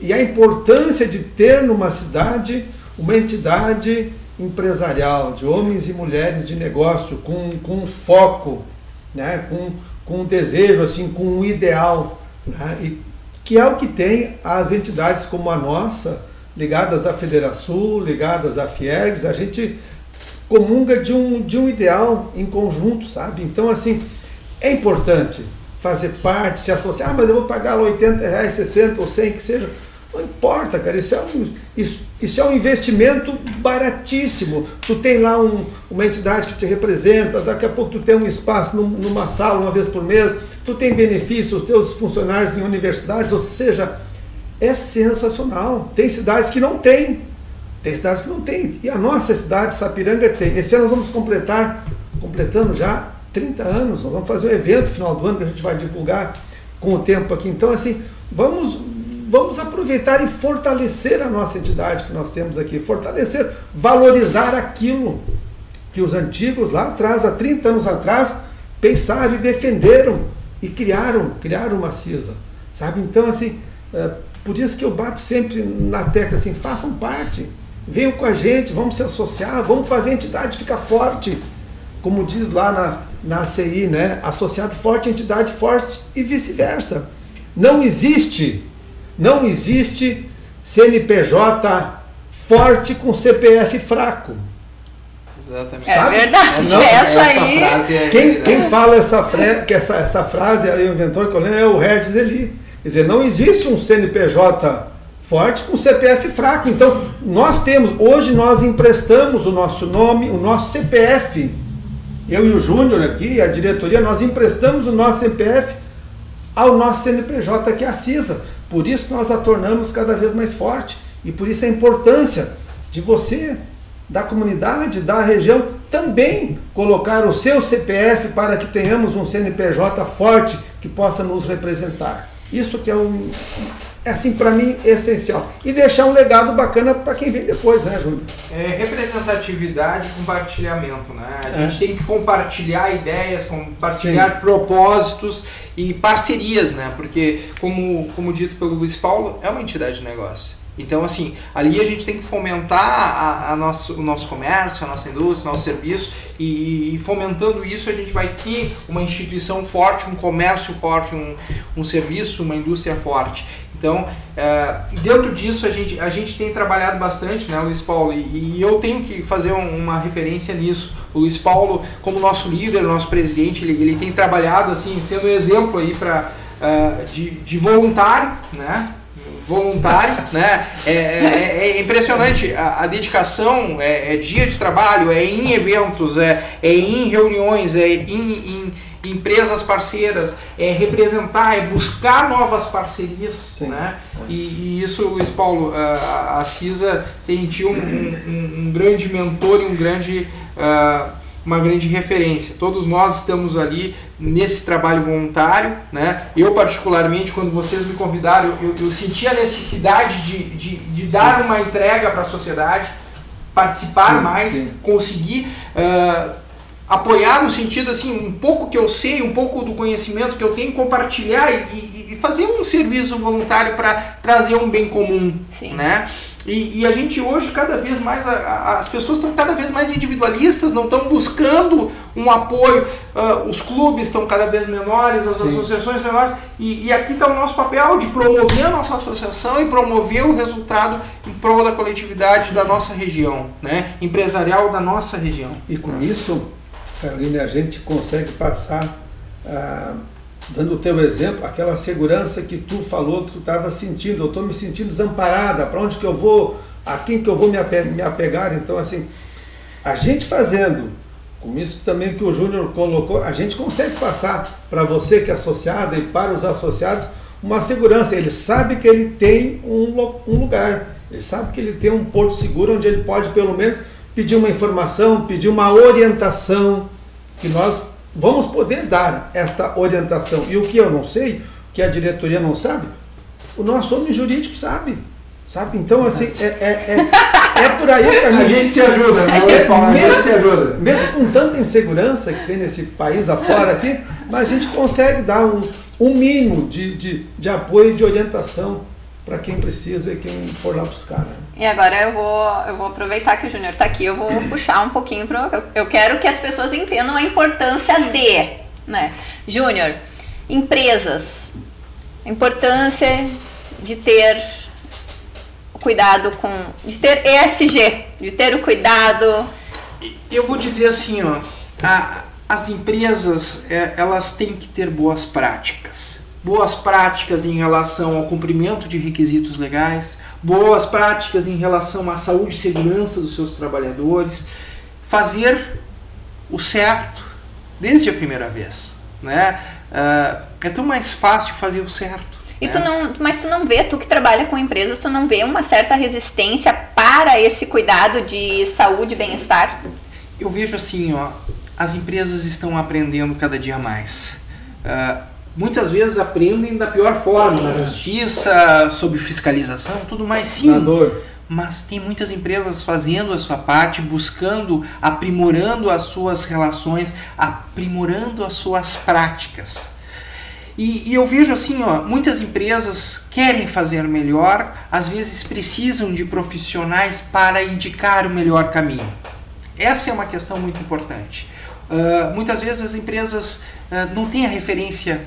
C: e a importância de ter numa cidade uma entidade empresarial, de homens e mulheres de negócio, com, com foco, né? com, com um desejo, assim, com um ideal, né? e, que é o que tem as entidades como a nossa, ligadas à Federação, ligadas à Fiergs, a gente comunga de um, de um ideal em conjunto, sabe? Então, assim, é importante fazer parte, se associar, ah, mas eu vou pagar 80 reais, 60 ou 100, que seja. Não importa, cara, isso é um, isso, isso é um investimento baratíssimo. Tu tem lá um, uma entidade que te representa, daqui a pouco tu tem um espaço num, numa sala uma vez por mês, tu tem benefícios, os teus funcionários em universidades, ou seja, é sensacional. Tem cidades que não tem. Tem cidades que não tem. E a nossa cidade, Sapiranga, tem. Esse ano nós vamos completar, completando já 30 anos. Nós vamos fazer um evento final do ano que a gente vai divulgar com o tempo aqui. Então, assim, vamos, vamos aproveitar e fortalecer a nossa entidade que nós temos aqui. Fortalecer, valorizar aquilo que os antigos lá atrás, há 30 anos atrás, pensaram e defenderam e criaram, criaram uma CISA. Sabe? Então, assim, é, por isso que eu bato sempre na tecla assim, façam parte, venham com a gente, vamos se associar, vamos fazer a entidade ficar forte. Como diz lá na, na ACI, né? Associado forte, entidade forte e vice-versa. Não existe, não existe CNPJ forte com CPF fraco.
A: Exatamente. É verdade, não, essa, essa aí. Frase
C: é quem, quem fala essa, que essa, essa frase, aí, o inventor que eu lembro é o Hertz Eli. Quer dizer, não existe um CNPJ forte com CPF fraco. Então, nós temos, hoje nós emprestamos o nosso nome, o nosso CPF. Eu e o Júnior aqui, a diretoria, nós emprestamos o nosso CPF ao nosso CNPJ, que é a CISA. Por isso nós a tornamos cada vez mais forte. E por isso a importância de você, da comunidade, da região, também colocar o seu CPF para que tenhamos um CNPJ forte que possa nos representar. Isso que é um é assim para mim essencial e deixar um legado bacana para quem vem depois, né, Júlio?
D: É representatividade e compartilhamento, né? A é. gente tem que compartilhar ideias, compartilhar Sim. propósitos e parcerias, né? Porque como como dito pelo Luiz Paulo, é uma entidade de negócio. Então, assim, ali a gente tem que fomentar a, a nosso, o nosso comércio, a nossa indústria, o nosso serviço, e, e, fomentando isso a gente vai ter uma instituição forte, um comércio forte, um, um serviço, uma indústria forte. Então, é, dentro disso, a gente, a gente tem trabalhado bastante, né, Luiz Paulo, e, e eu tenho que fazer um, uma referência nisso. O Luiz Paulo, como nosso líder, nosso presidente, ele, ele tem trabalhado, assim, sendo um exemplo aí para uh, é, de, de voluntário, né, voluntário, né? É, é, é impressionante a, a dedicação, é, é, dia de trabalho, é em eventos, é, é em reuniões, é em, em empresas parceiras, é representar, é buscar novas parcerias, Sim. né? E, e, isso, Luiz Paulo, a, a CISA tem tido um, um, um, grande mentor e um grande uh, uma grande referência. Todos nós estamos ali nesse trabalho voluntário, né? Eu particularmente, quando vocês me convidaram, eu, eu senti a necessidade de, de, de dar uma entrega para a sociedade, participar sim, mais, sim. conseguir uh, apoiar no sentido assim, um pouco que eu sei, um pouco do conhecimento que eu tenho, compartilhar e, e fazer um serviço voluntário para trazer um bem comum, sim. né? E, e, a gente hoje, cada vez mais, a, a, as pessoas estão cada vez mais individualistas, não estão buscando um apoio. Uh, os clubes estão cada vez menores, as Sim. associações menores. E, e aqui está o nosso papel de promover a nossa associação e promover o resultado em prol da coletividade da nossa região, né? empresarial da nossa região.
C: E com isso, Carolina, a gente consegue passar. Uh, dando o teu exemplo, aquela segurança que tu falou que tu estava sentindo, eu estou me sentindo desamparada, para onde que eu vou, a quem que eu vou me apegar, então assim, a gente fazendo, com isso também que o Júnior colocou, a gente consegue passar para você que é associado e para os associados uma segurança, ele sabe que ele tem um, um lugar, ele sabe que ele tem um porto seguro onde ele pode pelo menos pedir uma informação, pedir uma orientação, que nós vamos poder dar esta orientação. E o que eu não sei, que a diretoria não sabe, o nosso homem jurídico sabe. Sabe? Então, assim, é, é, é, é, por aí que a gente,
D: a gente se ajuda. Né?
C: É, mesmo, se ajuda. mesmo com tanta insegurança que tem nesse país afora aqui, mas a gente consegue dar um, um mínimo de, de, de apoio e de orientação para quem precisa e quem for lá buscar. Né?
A: E agora eu vou, eu vou aproveitar que o Júnior está aqui, eu vou puxar um pouquinho para eu quero que as pessoas entendam a importância de, né? Júnior, empresas, a importância de ter cuidado com, de ter ESG, de ter o cuidado.
D: Eu vou dizer assim, ó, a, as empresas é, elas têm que ter boas práticas boas práticas em relação ao cumprimento de requisitos legais, boas práticas em relação à saúde e segurança dos seus trabalhadores, fazer o certo desde a primeira vez, né? Uh, é tão mais fácil fazer o certo.
A: E né? tu não, mas tu não vê, tu que trabalha com empresas, tu não vê uma certa resistência para esse cuidado de saúde e bem-estar?
D: Eu vejo assim, ó, as empresas estão aprendendo cada dia mais. Uh, muitas vezes aprendem da pior forma, na justiça, sob fiscalização, tudo mais sim. Mas tem muitas empresas fazendo a sua parte, buscando, aprimorando as suas relações, aprimorando as suas práticas. E, e, eu vejo assim, ó, muitas empresas querem fazer melhor, às vezes precisam de profissionais para indicar o melhor caminho. Essa é uma questão muito importante. Uh, muitas vezes as empresas uh, não têm a referência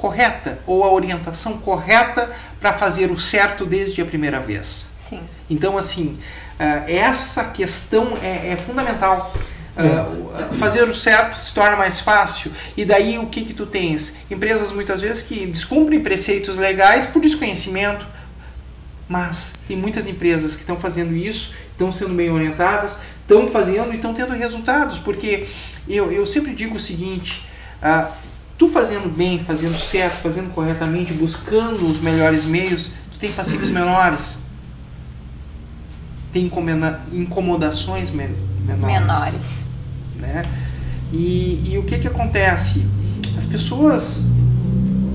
D: correta ou a orientação correta para fazer o certo desde a primeira vez.
A: Sim.
D: Então, assim, uh, essa questão é, é fundamental. Uh, fazer o certo se torna mais fácil e daí o que que tu tens empresas muitas vezes que descumprem preceitos legais por desconhecimento mas tem muitas empresas que estão fazendo isso estão sendo bem orientadas estão fazendo e estão tendo resultados porque eu, eu sempre digo o seguinte uh, tu fazendo bem, fazendo certo, fazendo corretamente, buscando os melhores meios, tu tem passivos menores. Tem incomodações menores.
A: Menores.
D: Né? E, e o que que acontece? As pessoas,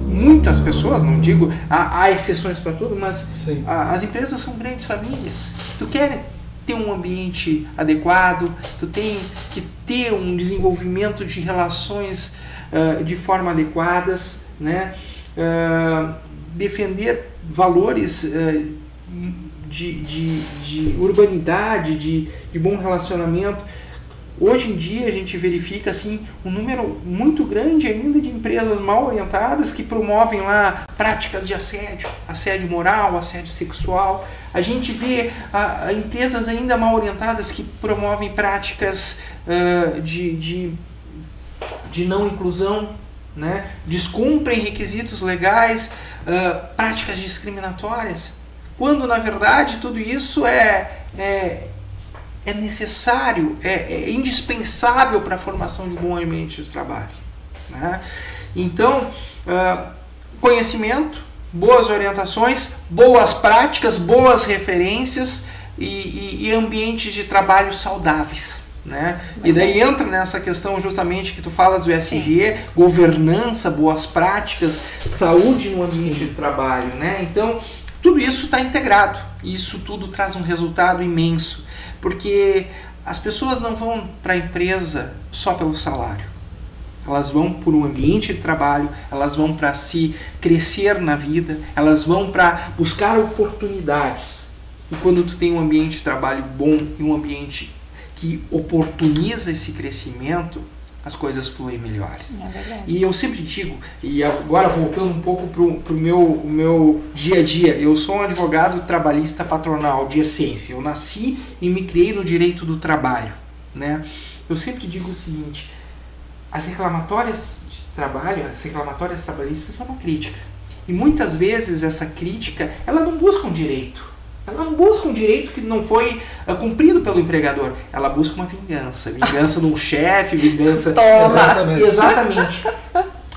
D: muitas pessoas, não digo, há, há exceções para tudo, mas a, as empresas são grandes famílias. Tu quer ter um ambiente adequado, tu tem que ter um desenvolvimento de relações uh, de forma adequadas, né? Uh, defender valores uh, de, de, de urbanidade, de, de bom relacionamento. Hoje em dia a gente verifica assim um número muito grande ainda de empresas mal orientadas que promovem lá práticas de assédio, assédio moral, assédio sexual. A gente vê a, a empresas ainda mal orientadas que promovem práticas uh, de, de, de não inclusão, né? descumprem requisitos legais, uh, práticas discriminatórias, quando na verdade tudo isso é, é é necessário, é, é indispensável para a formação de um bom ambiente de trabalho. Né? Então, uh, conhecimento, boas orientações, boas práticas, boas referências e, e, e ambientes de trabalho saudáveis. Né? E daí entra nessa questão justamente que tu falas do SG, governança, boas práticas, saúde no ambiente Sim. de trabalho. Né? Então, tudo isso está integrado. E isso tudo traz um resultado imenso. Porque as pessoas não vão para a empresa só pelo salário. Elas vão por um ambiente de trabalho, elas vão para se crescer na vida, elas vão para buscar oportunidades. E quando tu tem um ambiente de trabalho bom e um ambiente que oportuniza esse crescimento, as coisas fluem melhores.
A: É
D: e eu sempre digo, e agora voltando um pouco para o meu, o meu dia a dia, eu sou um advogado trabalhista patronal de essência. Eu nasci e me criei no direito do trabalho. Né? Eu sempre digo o seguinte: as reclamatórias de trabalho, as reclamatórias trabalhistas são uma crítica. E muitas vezes essa crítica, ela não busca um direito ela não busca um direito que não foi uh, cumprido pelo empregador. Ela busca uma vingança. Vingança de um chefe, vingança.
A: Toma.
D: Exatamente. Exatamente.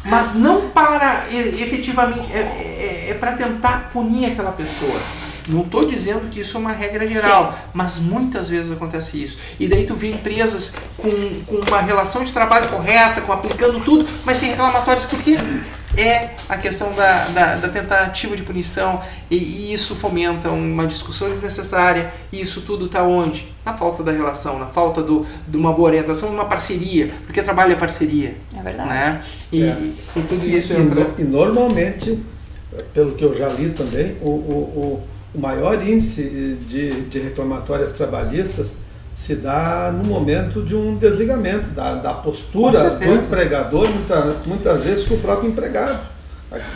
D: Mas não para efetivamente. É, é, é para tentar punir aquela pessoa. Não estou dizendo que isso é uma regra geral, Sim. mas muitas vezes acontece isso. E daí tu vê empresas com, com uma relação de trabalho correta, com aplicando tudo, mas sem reclamatórios. Por quê? É a questão da, da, da tentativa de punição e, e, isso fomenta uma discussão desnecessária e isso tudo está onde? Na falta da relação, na falta do, de uma boa orientação, uma parceria, porque trabalho é parceria.
A: É verdade.
D: Né? E, é. e tudo isso
C: e, entra... E, normalmente, pelo que eu já li também, o, o, o maior índice de, de reclamatórias trabalhistas se dá no momento de um desligamento da, da postura do empregador, muita, muitas vezes com o próprio empregado.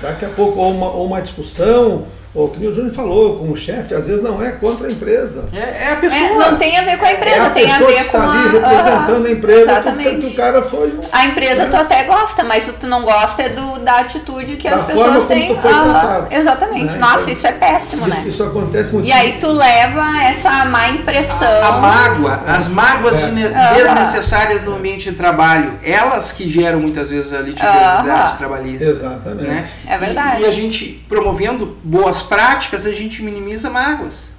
C: Daqui a pouco, ou uma, ou uma discussão, o que o Júnior falou, como chefe, às vezes não é contra a empresa.
D: É, é a pessoa. É,
A: não tem a ver com a empresa,
C: é a
A: tem
C: a
A: ver
C: que está
A: com
C: ali
A: a,
C: representando uh, a empresa. Exatamente. Que, o cara foi.
A: A empresa né? tu até gosta, mas o que tu não gosta é do, da atitude que
C: da
A: as pessoas têm.
C: Tu foi uh,
A: exatamente. Né? Nossa, então, isso é péssimo,
C: isso,
A: né?
C: Isso acontece muito.
A: E aí tu leva essa má impressão.
D: A, a mágoa, as mágoas é. desnecessárias no ambiente de trabalho, elas que geram muitas vezes a litigiosidade trabalhista.
C: Exatamente. Né?
A: É verdade.
D: E, e a gente promovendo boas práticas, a gente minimiza mágoas.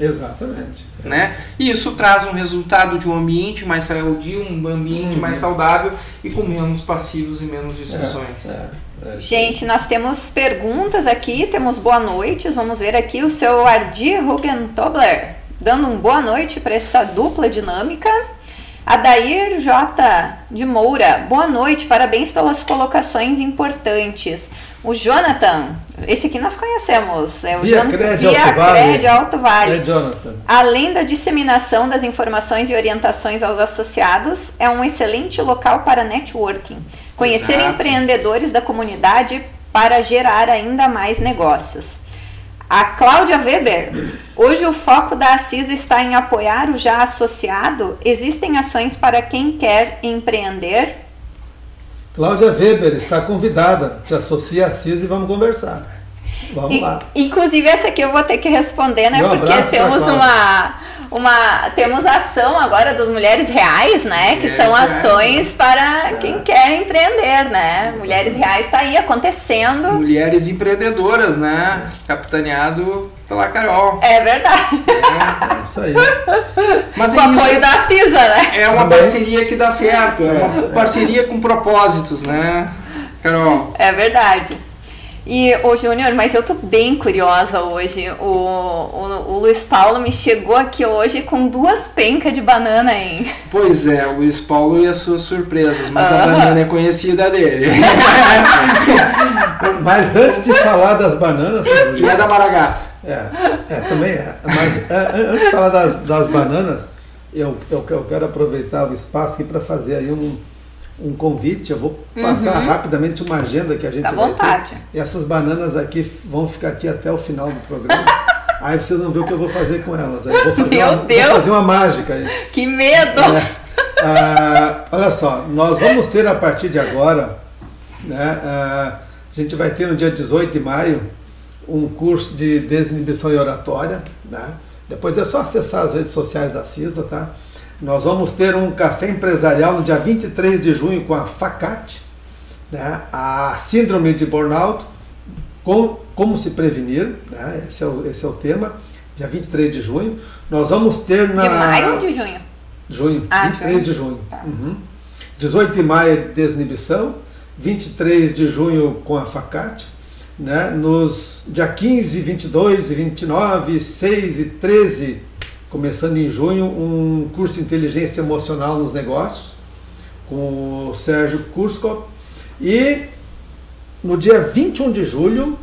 C: Exatamente.
D: Né? E isso traz um resultado de um ambiente mais sadio, um ambiente uhum. mais saudável e com menos passivos e menos discussões.
C: É, é, é.
A: Gente, nós temos perguntas aqui, temos boa noite. Vamos ver aqui o seu Ardir Hugentobler dando um boa noite para essa dupla dinâmica. Adair J. de Moura, boa noite, parabéns pelas colocações importantes. O Jonathan, esse aqui nós conhecemos, é o
C: Via
A: Jonathan
C: Cred
A: Via
C: Alto Vale.
A: Cred Alto Vale.
C: É Jonathan.
A: Além da disseminação das informações e orientações aos associados, é um excelente local para networking. Conhecer
D: Exato.
A: empreendedores da comunidade para gerar ainda mais negócios. A Cláudia Weber, hoje o foco da Assisa está em apoiar o já associado. Existem ações para quem quer empreender
C: Cláudia Weber está convidada. Te associa a CIS e vamos conversar. Vamos
A: e,
C: lá.
A: Inclusive, essa aqui eu vou ter que responder, né?
C: Um
A: Porque temos uma uma temos a ação agora das mulheres reais, né? Que são ações para quem quer empreender, né? Mulheres reais está aí acontecendo.
D: Mulheres empreendedoras, né? Capitaneado pela Carol.
A: É verdade.
C: É, é isso aí.
A: Mas com é apoio isso. da CISA, né?
D: É uma parceria que dá certo, é uma parceria com propósitos, né, Carol?
A: É verdade. E, ô Júnior, mas eu tô bem curiosa hoje. O, o, o, Luiz Paulo me chegou aqui hoje com duas pencas de banana, hein?
D: Pois é, o Luiz Paulo e as suas surpresas, mas a banana é conhecida dele.
C: mas antes de falar das bananas.
D: E é da Maragato.
C: É, é, também é. Mas é, antes de falar das, das bananas, eu, eu, eu quero aproveitar o espaço aqui para fazer aí um um convite, eu vou passar uhum. rapidamente uma agenda que a gente
A: Dá vai vontade. ter.
C: E essas bananas aqui vão ficar aqui até o final do programa. aí vocês vão ver o que eu vou fazer com elas. Aí vou fazer
A: Meu
C: uma,
A: Deus!
C: Vou fazer uma mágica aí.
A: Que medo!
C: É. Ah, olha só, nós vamos ter a partir de agora, né, ah, a gente vai ter no dia 18 de maio um curso de desinibição e oratória. Né? Depois é só acessar as redes sociais da CISA, tá? Nós vamos ter um café empresarial no dia 23 de junho com a FACAT, né, a Síndrome de Burnout, com, como se prevenir, né, esse, é o, esse é o tema, dia 23 de junho. Nós vamos ter na.
A: De maio ou de junho?
C: Junho, ah, 23 junho. de junho. Tá. Uhum. 18 de maio, desinibição, 23 de junho com a FACAT, né, nos dia 15, 22 e 29, 6 e 13 começando em junho, um curso de inteligência emocional nos negócios, com o Sérgio Kurskop. E no dia 21 de julho,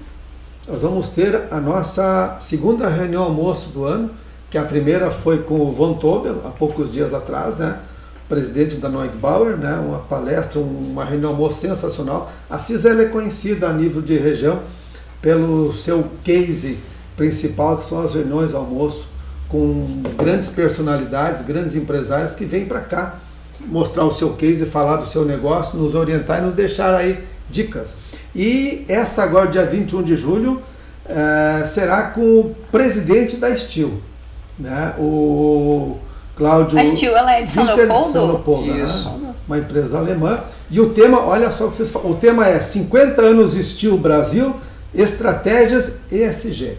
C: nós vamos ter a nossa segunda reunião almoço do ano, que a primeira foi com o Von Tobel, há poucos dias atrás, né? presidente da Neugbauer, né? uma palestra, uma reunião almoço sensacional. A CISA é conhecida a nível de região pelo seu case principal, que são as reuniões almoço com grandes personalidades, grandes empresários que vêm para cá mostrar o seu case, falar do seu negócio, nos orientar e nos deixar aí dicas. E esta agora, dia 21 de julho, é, será com o presidente da Steel, né? o Cláudio.
A: A Steel ela é de São Leopoldo?
C: São Leopoldo né? Uma empresa alemã. E o tema, olha só o que vocês falam, o tema é 50 anos Steel Brasil, estratégias ESG.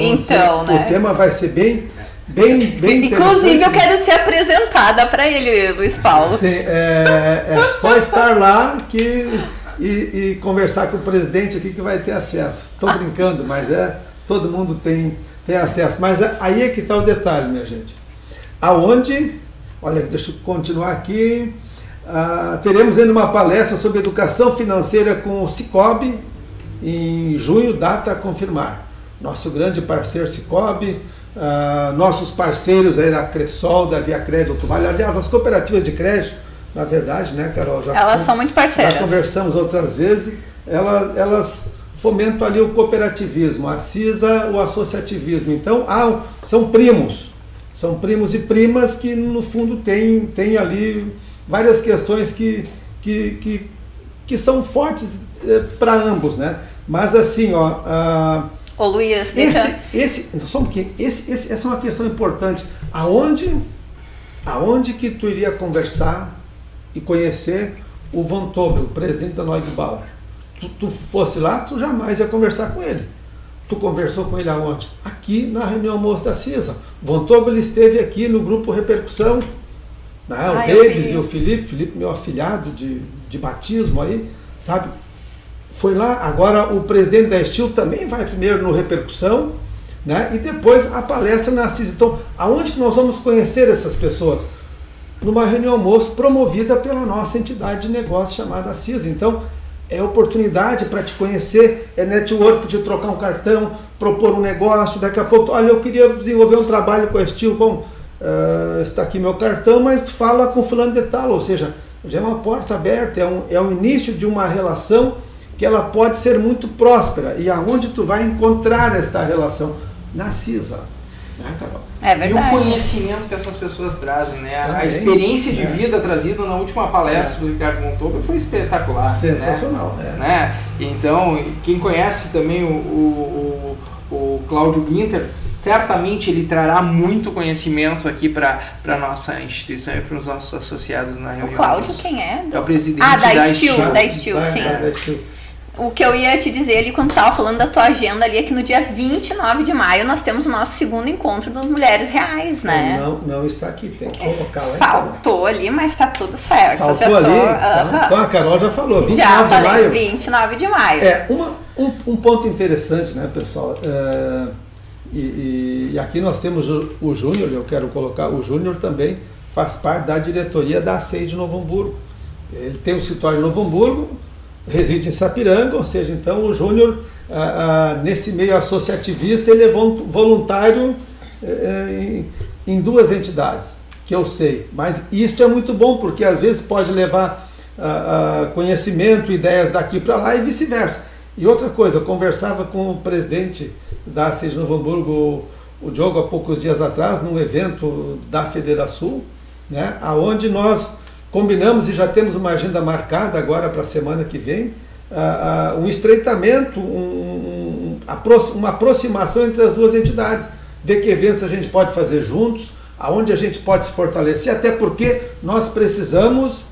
A: Então, então
C: assim, né? o tema vai ser bem, bem, bem
A: Inclusive, eu quero ser apresentada para ele, Luiz Paulo.
C: É, é só estar lá que, e, e, conversar com o presidente aqui que vai ter acesso. Estou brincando, mas é todo mundo tem, tem acesso. Mas é, aí é que está o detalhe, minha gente. Aonde, olha, deixa eu continuar aqui. Ah, teremos ainda uma palestra sobre educação financeira com o Cicobi em junho, data a confirmar nosso grande parceiro Cicobi, uh, nossos parceiros aí da Cressol, da Via Crédito Vale, aliás, as cooperativas de crédito, na verdade, né, Carol?
A: Já elas são muito parceiras.
C: Já conversamos outras vezes, elas, elas fomentam ali o cooperativismo, a CISA, o associativismo. Então, há, são primos, são primos e primas que, no fundo, têm tem ali várias questões que, que, que, que são fortes eh, para ambos, né? Mas, assim, ó... Uh,
A: Deixa...
C: Esse, esse, então, só um pouquinho, esse, esse, essa é uma questão importante. Aonde, aonde que tu iria conversar e conhecer o Von Tobel, o presidente da Neugbauer? Tu, tu fosse lá, tu jamais ia conversar com ele. Tu conversou com ele aonde? Aqui na reunião almoço da CISA. Von Tobel esteve aqui no grupo Repercussão. Né? O Davis e o Felipe, Felipe meu afilhado de, de batismo aí, sabe? Foi lá, agora o presidente da Estil também vai primeiro no repercussão, né? E depois a palestra na CIS. Então, aonde que nós vamos conhecer essas pessoas? Numa reunião almoço promovida pela nossa entidade de negócio chamada CIS. Então, é oportunidade para te conhecer, é network de trocar um cartão, propor um negócio, daqui a pouco, olha, eu queria desenvolver um trabalho com a Estil, bom, uh, está aqui meu cartão, mas fala com fulano de tal, ou seja, já é uma porta aberta, é, um, é o início de uma relação que ela pode ser muito próspera. E aonde tu vai encontrar esta relação? Na CISA. Né, Carol?
A: É verdade.
D: E o conhecimento que essas pessoas trazem, né? Também, a experiência de é. vida trazida na última palestra é. do Ricardo Montoba foi espetacular. Né?
C: Sensacional,
D: né? É. né? Então, quem conhece também o, o, o, o Cláudio Guinter, certamente ele trará muito conhecimento aqui para a nossa instituição e para os nossos associados na reunião.
A: O Cláudio quem é?
D: Do... É o presidente
A: ah, da,
D: da
A: Steel. Da Steel, sim. Da Steel. O que eu ia te dizer ali quando tava falando da tua agenda ali é que no dia 29 de maio nós temos o nosso segundo encontro das Mulheres Reais, né?
C: Não, não está aqui, tem que colocar lá.
A: Faltou ali, mas tá tudo certo.
C: Faltou ali? Tô... Então, então, a Carol já falou, 29
A: já
C: de maio.
A: 29 de maio.
C: É, uma, Um, um ponto interessante, né, pessoal? É, e, e, aqui nós temos o, o Júnior, eu quero colocar, o Júnior também faz parte da diretoria da SEI de Novo Hamburgo. Ele tem um escritório em Novo Hamburgo, reside em Sapiranga, ou seja, então o Júnior, ah, ah, nesse meio associativista, ele é voluntário eh, em, em, duas entidades, que eu sei. Mas isso é muito bom, porque às vezes pode levar ah, conhecimento, ideias daqui para lá e vice-versa. E outra coisa, eu conversava com o presidente da CES de Novo Hamburgo, o Diogo, há poucos dias atrás, num evento da Federação, né, aonde nós combinamos e já temos uma agenda marcada agora para a semana que vem, uh, uh, um estreitamento, um, um, uma aproximação entre as duas entidades, ver que eventos a gente pode fazer juntos, aonde a gente pode se fortalecer, até porque nós precisamos,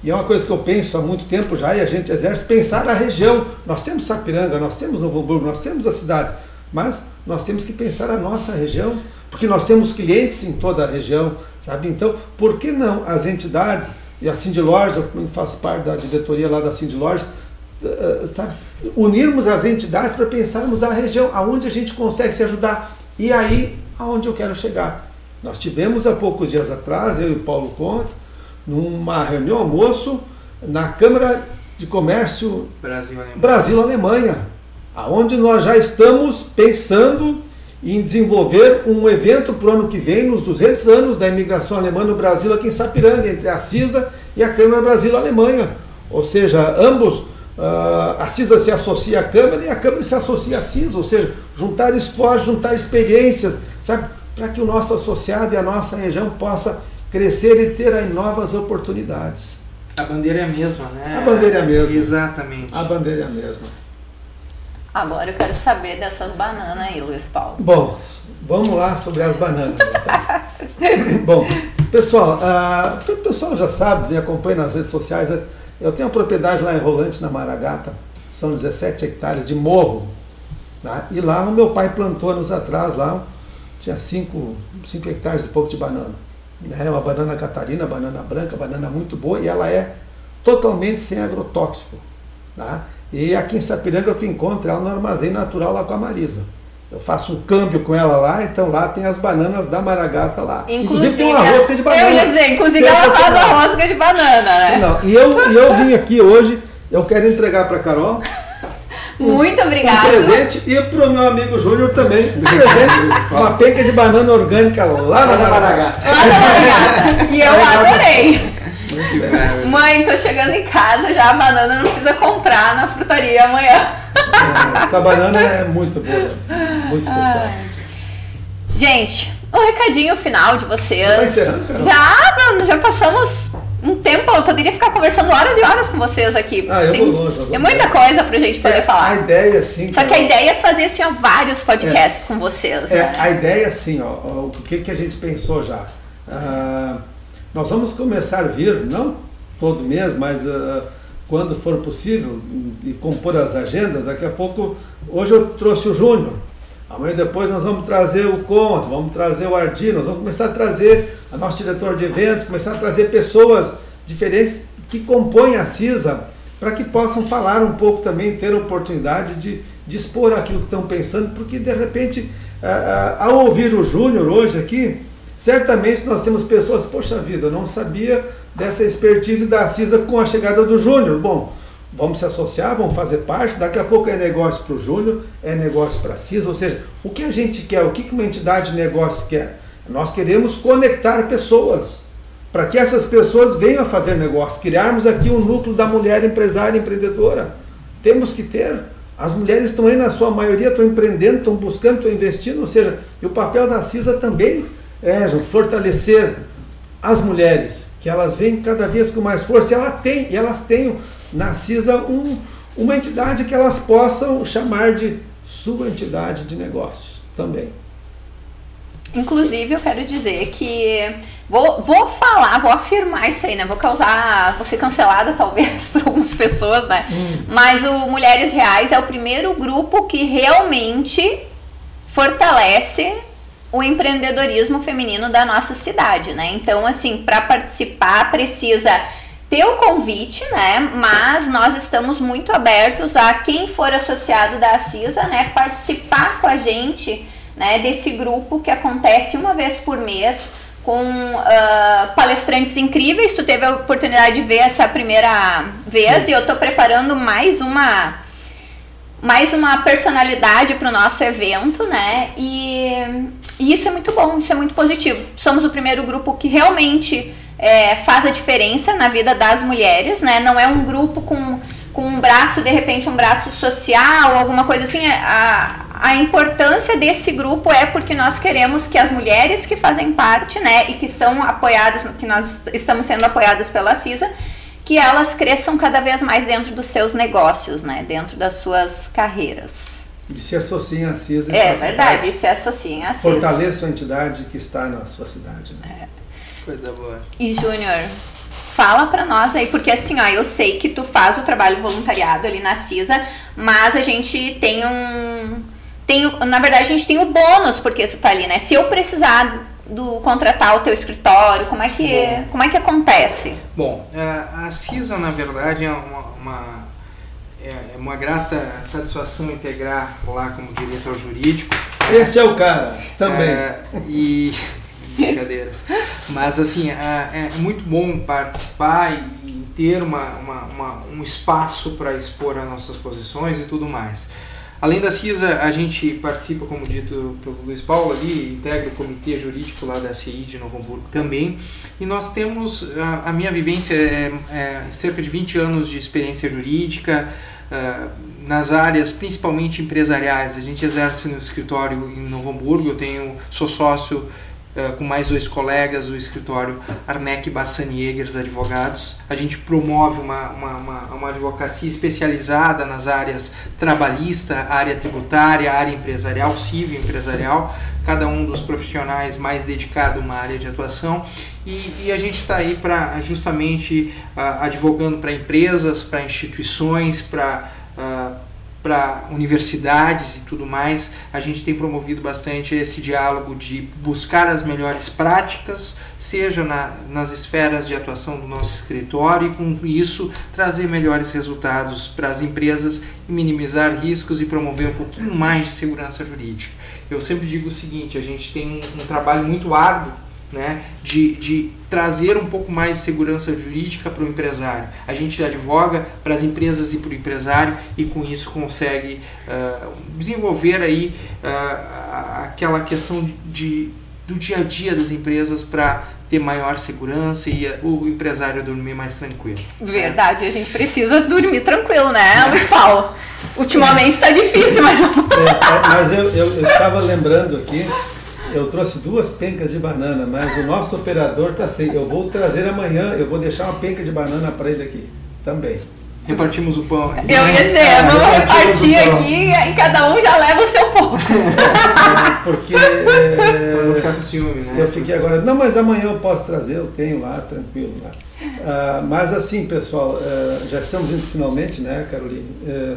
C: e é uma coisa que eu penso há muito tempo já, e a gente exerce, pensar a região. Nós temos Sapiranga, nós temos Novo Hamburgo, nós temos as cidades, mas nós temos que pensar a nossa região, porque nós temos clientes em toda a região, sabe? Então, por que não as entidades e a Cindy Lojas, eu faço parte da diretoria lá da Cindy Lojas, eh, eh, sabe? Unirmos as entidades para pensarmos a região, aonde a gente consegue se ajudar. E aí, aonde eu quero chegar. Nós tivemos há poucos dias atrás, eu e o Paulo Conte, numa reunião almoço na Câmara de Comércio
D: Brasil-Alemanha,
C: Brasil, aonde nós já estamos pensando em desenvolver um evento para o ano que vem, nos 200 anos da imigração alemã no Brasil, aqui em Sapiranga, entre a CISA e a Câmara Brasil-Alemanha. Ou seja, ambos, uh, a CISA se associa à Câmara e a Câmara se associa à CISA, ou seja, juntar esforços, juntar experiências, sabe, para que o nosso associado e a nossa região possa crescer e ter aí novas oportunidades.
D: A bandeira é a mesma, né?
C: A bandeira é a mesma.
D: Exatamente.
C: A bandeira é a mesma.
A: Agora eu quero saber dessas bananas aí, Luiz Paulo.
C: Bom, vamos lá sobre as bananas. Bom, pessoal, uh, o pessoal já sabe, acompanha nas redes sociais. Eu tenho uma propriedade lá em Rolante, na Maragata, são 17 hectares de morro. Tá? E lá o meu pai plantou anos atrás, lá tinha 5 hectares e pouco de banana. É uma banana catarina, banana branca, banana muito boa e ela é totalmente sem agrotóxico. Tá? E aqui em Sapiranga eu encontro ela no armazém natural lá com a Marisa. Eu faço um câmbio com ela lá, então lá tem as bananas da Maragata lá.
A: Inclusive, inclusive tem uma rosca de banana. Eu ia dizer, inclusive ela faz a rosca de banana, né?
C: Não, e eu, e eu vim aqui hoje, eu quero entregar para Carol.
A: Muito um, obrigada.
C: Um presente e para o meu amigo Júnior também. Um presente, uma penca de banana orgânica lá na Maragata.
A: Lá na Maragata. E eu adorei. Mãe, tô chegando em casa já, a banana não precisa comprar na frutaria amanhã.
C: É, essa banana é muito boa, muito especial. Ai.
A: Gente, um recadinho final de vocês. Já,
C: tá encerrando,
A: já, já passamos um tempo, eu poderia ficar conversando horas e horas com vocês aqui.
C: Ah, eu Tem, vou longe.
A: Tem muita coisa pra gente poder
C: é,
A: falar.
C: A ideia, sim.
A: Só que a ideia é fazer assim, ó, vários podcasts é, com vocês.
C: É,
A: né?
C: A ideia, assim, ó, ó, o que, que a gente pensou já? Uh, nós vamos começar a vir, não todo mês, mas uh, quando for possível, e compor as agendas. Daqui a pouco, hoje eu trouxe o Júnior, amanhã depois nós vamos trazer o Conto, vamos trazer o Ardi, nós vamos começar a trazer a nosso diretor de eventos, começar a trazer pessoas diferentes que compõem a CISA, para que possam falar um pouco também, ter oportunidade de, de expor aquilo que estão pensando, porque de repente, uh, ao ouvir o Júnior hoje aqui, Certamente nós temos pessoas, poxa vida, eu não sabia dessa expertise da CISA com a chegada do Júnior. Bom, vamos se associar, vamos fazer parte, daqui a pouco é negócio para o Júnior, é negócio para a CISA, ou seja, o que a gente quer, o que uma entidade de negócios quer? Nós queremos conectar pessoas, para que essas pessoas venham a fazer negócio, criarmos aqui um núcleo da mulher empresária empreendedora. Temos que ter. As mulheres estão aí, na sua maioria, estão empreendendo, estão buscando, estão investindo, ou seja, e o papel da CISA também é, fortalecer as mulheres, que elas vêm cada vez com mais força. E ela tem, e elas têm na CISA um, uma entidade que elas possam chamar de sua entidade de negócios também.
A: Inclusive, eu quero dizer que vou, vou falar, vou afirmar isso aí, né? Vou causar, vou ser cancelada talvez por algumas pessoas, né? Hum. Mas o Mulheres Reais é o primeiro grupo que realmente fortalece o empreendedorismo feminino da nossa cidade, né? Então, assim, para participar precisa teu convite, né? Mas nós estamos muito abertos a quem for associado da CISA, né, participar com a gente, né, desse grupo que acontece uma vez por mês com uh, palestrantes incríveis. Tu teve a oportunidade de ver essa primeira vez Sim. e eu estou preparando mais uma mais uma personalidade para o nosso evento, né? E, e, isso é muito bom, isso é muito positivo. Somos o primeiro grupo que realmente é, faz a diferença na vida das mulheres, né? Não é um grupo com, com um braço, de repente, um braço social, alguma coisa assim. A, a importância desse grupo é porque nós queremos que as mulheres que fazem parte, né, e que são apoiadas, que nós estamos sendo apoiadas pela CISA, que elas cresçam cada vez mais dentro dos seus negócios, né, dentro das suas carreiras.
C: E se associem à CISA.
A: É verdade, e se associem à CISA.
C: Fortaleça a entidade que está na sua cidade. Né? É.
D: Coisa boa.
A: E Júnior, fala para nós aí, porque assim, ó, eu sei que tu faz o trabalho voluntariado ali na CISA, mas a gente tem um tem, na verdade, a gente tem o bônus porque tu tá ali, né? Se eu precisar do contratar o teu escritório, como é que, Bom, como é que acontece?
D: Bom, é, a CISA, na verdade, é uma, uma, é, é uma grata satisfação integrar lá como diretor jurídico.
C: Esse é o cara, também. É,
D: e brincadeiras. Mas assim, é, é, muito bom participar e ter uma, uma, uma um espaço para expor as nossas posições e tudo mais. Além da CISA, a gente participa, como dito pelo Luiz Paulo ali, integra o comitê jurídico lá da CI de Novo Hamburgo também. E nós temos, a, a minha vivência é, é, cerca de 20 anos de experiência jurídica, nas áreas principalmente empresariais. A gente exerce no escritório em Novo Hamburgo, eu tenho, sou sócio eh, com mais dois colegas, o escritório Arnec Bassanieggers Advogados. A gente promove uma, uma, uma, uma, advocacia especializada nas áreas trabalhista, área tributária, área empresarial, civil empresarial, cada um dos profissionais mais dedicado a uma área de atuação. E, e a gente está aí para justamente advogando para empresas, para instituições, para para universidades e tudo mais, a gente tem promovido bastante esse diálogo de buscar as melhores práticas, seja na, nas esferas de atuação do nosso escritório, e com isso trazer melhores resultados para as empresas minimizar riscos e promover um pouquinho mais de segurança jurídica. Eu sempre digo o seguinte: a gente tem um, um trabalho muito árduo né, de, de trazer um pouco mais de segurança jurídica para o empresário. A gente advoga para as empresas e para o empresário e com isso consegue uh, desenvolver aí uh, aquela questão de, do dia a dia das empresas para ter maior segurança e o empresário dormir mais tranquilo.
A: Verdade, a gente precisa dormir tranquilo, né, Luiz Paulo? Ultimamente está difícil, mas... é,
C: é, mas eu, eu, eu estava lembrando aqui eu trouxe duas pencas de banana, mas o nosso operador está sem. Eu vou trazer amanhã, eu vou deixar uma penca de banana para ele aqui também.
D: Repartimos o pão.
A: Eu ia dizer, é, vamos repartir aqui e cada um já leva o seu pão.
C: Porque. É,
D: para não ficar com ciúme, né?
C: Eu fiquei agora. Não, mas amanhã eu posso trazer, eu tenho lá, tranquilo lá. Ah, mas assim, pessoal, é, já estamos indo finalmente, né, Caroline? É,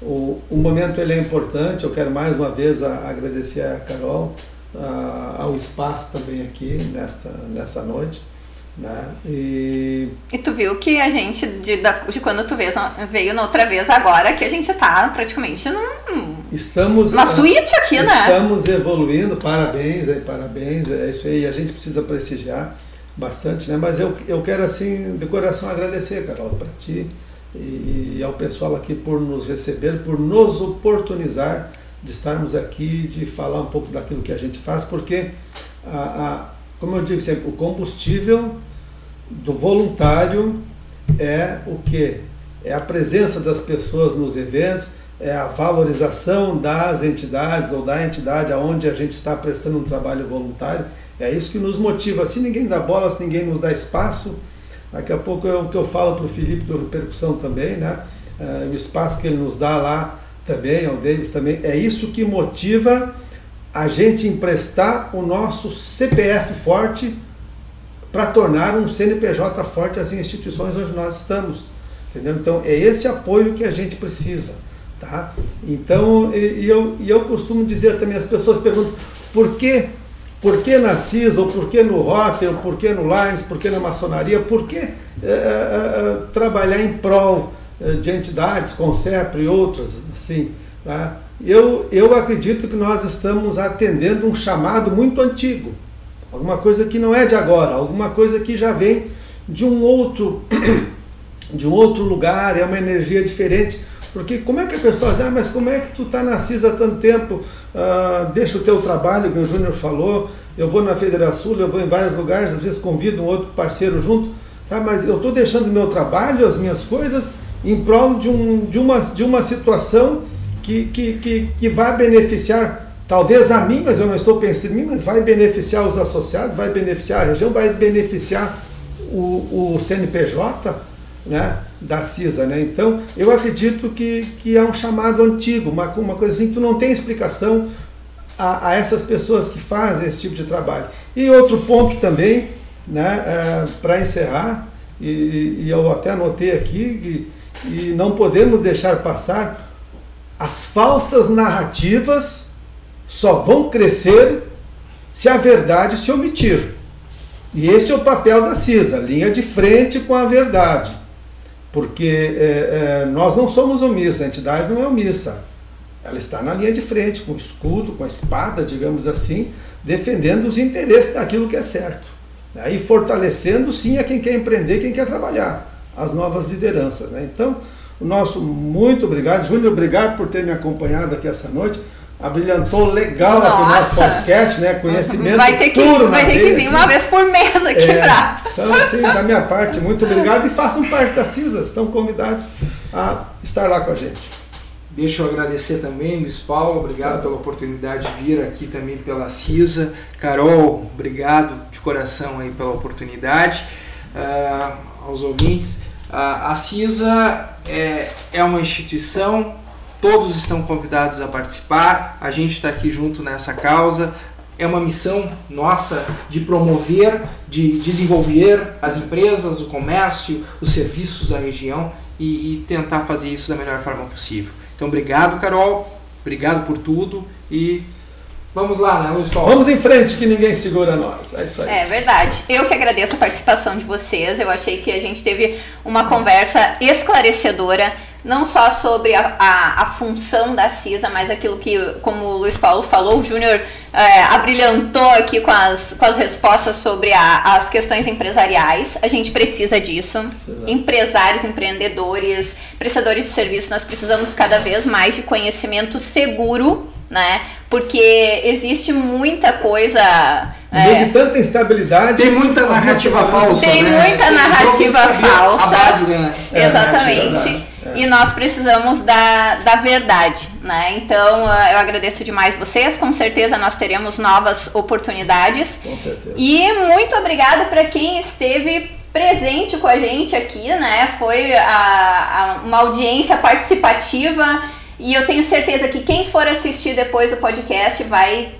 C: o, o momento ele é importante, eu quero mais uma vez a, agradecer a Carol ao espaço também aqui nesta, nessa noite. Né? E...
A: e tu viu que a gente, de, de quando tu veio, veio na outra vez agora, que a gente está praticamente num,
C: estamos,
A: uma suíte aqui,
C: estamos
A: né?
C: Estamos evoluindo, parabéns, aí, parabéns, é isso aí, a gente precisa prestigiar bastante, né? Mas eu, eu quero assim, de coração agradecer, Carol, para ti e, e ao pessoal aqui por nos receber, por nos oportunizar de estarmos aqui, de falar um pouco daquilo que a gente faz, porque, a, a, como eu digo sempre, o combustível do voluntário é o que? É a presença das pessoas nos eventos, é a valorização das entidades ou da entidade aonde a gente está prestando um trabalho voluntário. É isso que nos motiva. Se ninguém dá bola, se ninguém nos dá espaço, daqui a pouco é o que eu falo para o Felipe do Repercussão também, né? É, o espaço que ele nos dá lá também, ao Davis também, é isso que motiva a gente emprestar o nosso CPF forte para tornar um CNPJ forte as instituições onde nós estamos. Entendeu? Então é esse apoio que a gente precisa. Tá? Então, e, e eu, e eu costumo dizer também, as pessoas perguntam por que por que na CISA, ou por que no Rotter, por que no Lines, por que na maçonaria, por que é, é, trabalhar em prol de entidades, CEPRE e outras, assim, tá? eu, eu acredito que nós estamos atendendo um chamado muito antigo, alguma coisa que não é de agora, alguma coisa que já vem de um outro, de um outro lugar, é uma energia diferente. Porque como é que a pessoa diz, ah, mas como é que tu está na CIS há tanto tempo, ah, deixa o teu trabalho, que o Júnior falou, eu vou na Federação, eu vou em vários lugares, às vezes convido um outro parceiro junto, sabe? mas eu estou deixando o meu trabalho, as minhas coisas, em prol de, um, de, uma, de uma situação que, que, que, que vai beneficiar talvez a mim, mas eu não estou pensando em mim, mas vai beneficiar os associados, vai beneficiar a região, vai beneficiar o, o CNPJ né, da CISA. Né? Então, eu acredito que, que é um chamado antigo, uma, uma coisa assim que tu não tem explicação a, a essas pessoas que fazem esse tipo de trabalho. E outro ponto também, né, é, para encerrar, e, e, eu até anotei aqui, e, e não podemos deixar passar as falsas narrativas só vão crescer se a verdade se omitir. E este é o papel da CISA, linha de frente com a verdade. Porque é, é, nós não somos omissos, a entidade não é omissa. Ela está na linha de frente, com o escudo, com a espada, digamos assim, defendendo os interesses daquilo que é certo. Né? E fortalecendo, sim, a quem quer empreender, quem quer trabalhar, as novas lideranças. Né? Então, o nosso muito obrigado. Júnior, obrigado por ter me acompanhado aqui essa noite. Abrilhantou legal aqui o nosso podcast, né? Conhecimento
A: vai ter que,
C: puro
A: Vai ter que vir uma vez por mês aqui é, pra...
C: Então, assim, da minha parte, muito obrigado e façam parte da CISA. Estão convidados a estar lá com a gente.
D: Deixa eu agradecer também, Luiz Paulo, obrigado pela oportunidade de vir aqui também pela CISA. Carol, obrigado de coração aí pela oportunidade. Uh, aos ouvintes, a CISA é, é uma instituição, todos estão convidados a participar, a gente está aqui junto nessa causa. É uma missão nossa de promover, de desenvolver as empresas, o comércio, os serviços da região e, e tentar fazer isso da melhor forma possível. Então, obrigado, Carol, obrigado por tudo e Vamos lá, né, Luiz Paulo?
C: Vamos em frente, que ninguém segura nós. É isso aí.
A: É verdade. Eu que agradeço a participação de vocês. Eu achei que a gente teve uma conversa esclarecedora, não só sobre a, a, a função da CISA, mas aquilo que, como o Luiz Paulo falou, o Júnior é, abrilhantou aqui com as, com as respostas sobre a, as questões empresariais. A gente precisa disso. Exato. Empresários, empreendedores, prestadores de serviço, nós precisamos cada vez mais de conhecimento seguro né? Porque existe muita coisa.
C: É, de tanta instabilidade.
D: Tem muita narrativa falsa.
A: Tem
D: né?
A: muita narrativa falsa. A base, né? Exatamente. É, e nós precisamos da, da verdade, né? Então eu agradeço demais vocês. Com certeza nós teremos novas oportunidades.
C: Com certeza.
A: E muito obrigado para quem esteve presente com a gente aqui, né? Foi a, a, uma audiência participativa e eu tenho certeza que quem for assistir depois do podcast vai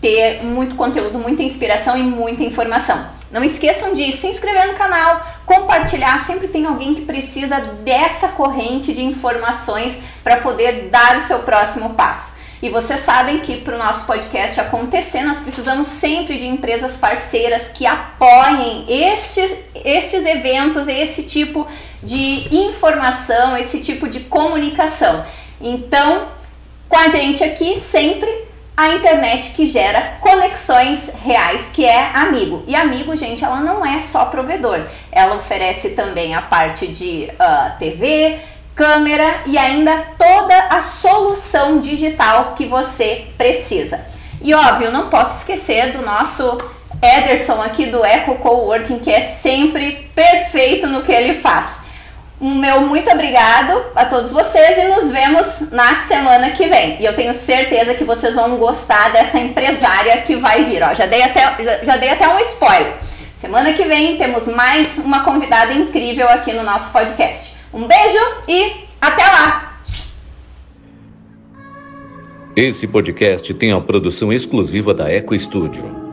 A: ter muito conteúdo, muita inspiração e muita informação. Não esqueçam de se inscrever no canal, compartilhar. Sempre tem alguém que precisa dessa corrente de informações para poder dar o seu próximo passo. E vocês sabem que para o nosso podcast acontecer, nós precisamos sempre de empresas parceiras que apoiem estes, estes eventos, esse tipo de informação, esse tipo de comunicação. Então, com a gente aqui sempre a internet que gera conexões reais, que é Amigo. E Amigo, gente, ela não é só provedor, ela oferece também a parte de uh, ah, TV, câmera e ainda toda a solução digital que você precisa. E óbvio, não posso esquecer do nosso Ederson aqui do Eco Coworking, que é sempre perfeito no que ele faz. Um meu muito obrigado a todos vocês e nos vemos na semana que vem. E eu tenho certeza que vocês vão gostar dessa empresária que vai vir. Ó, já, dei até, já, já dei até um spoiler. Semana que vem temos mais uma convidada incrível aqui no nosso podcast. Um beijo e até lá!
E: Esse podcast tem a produção exclusiva da Eco Studio.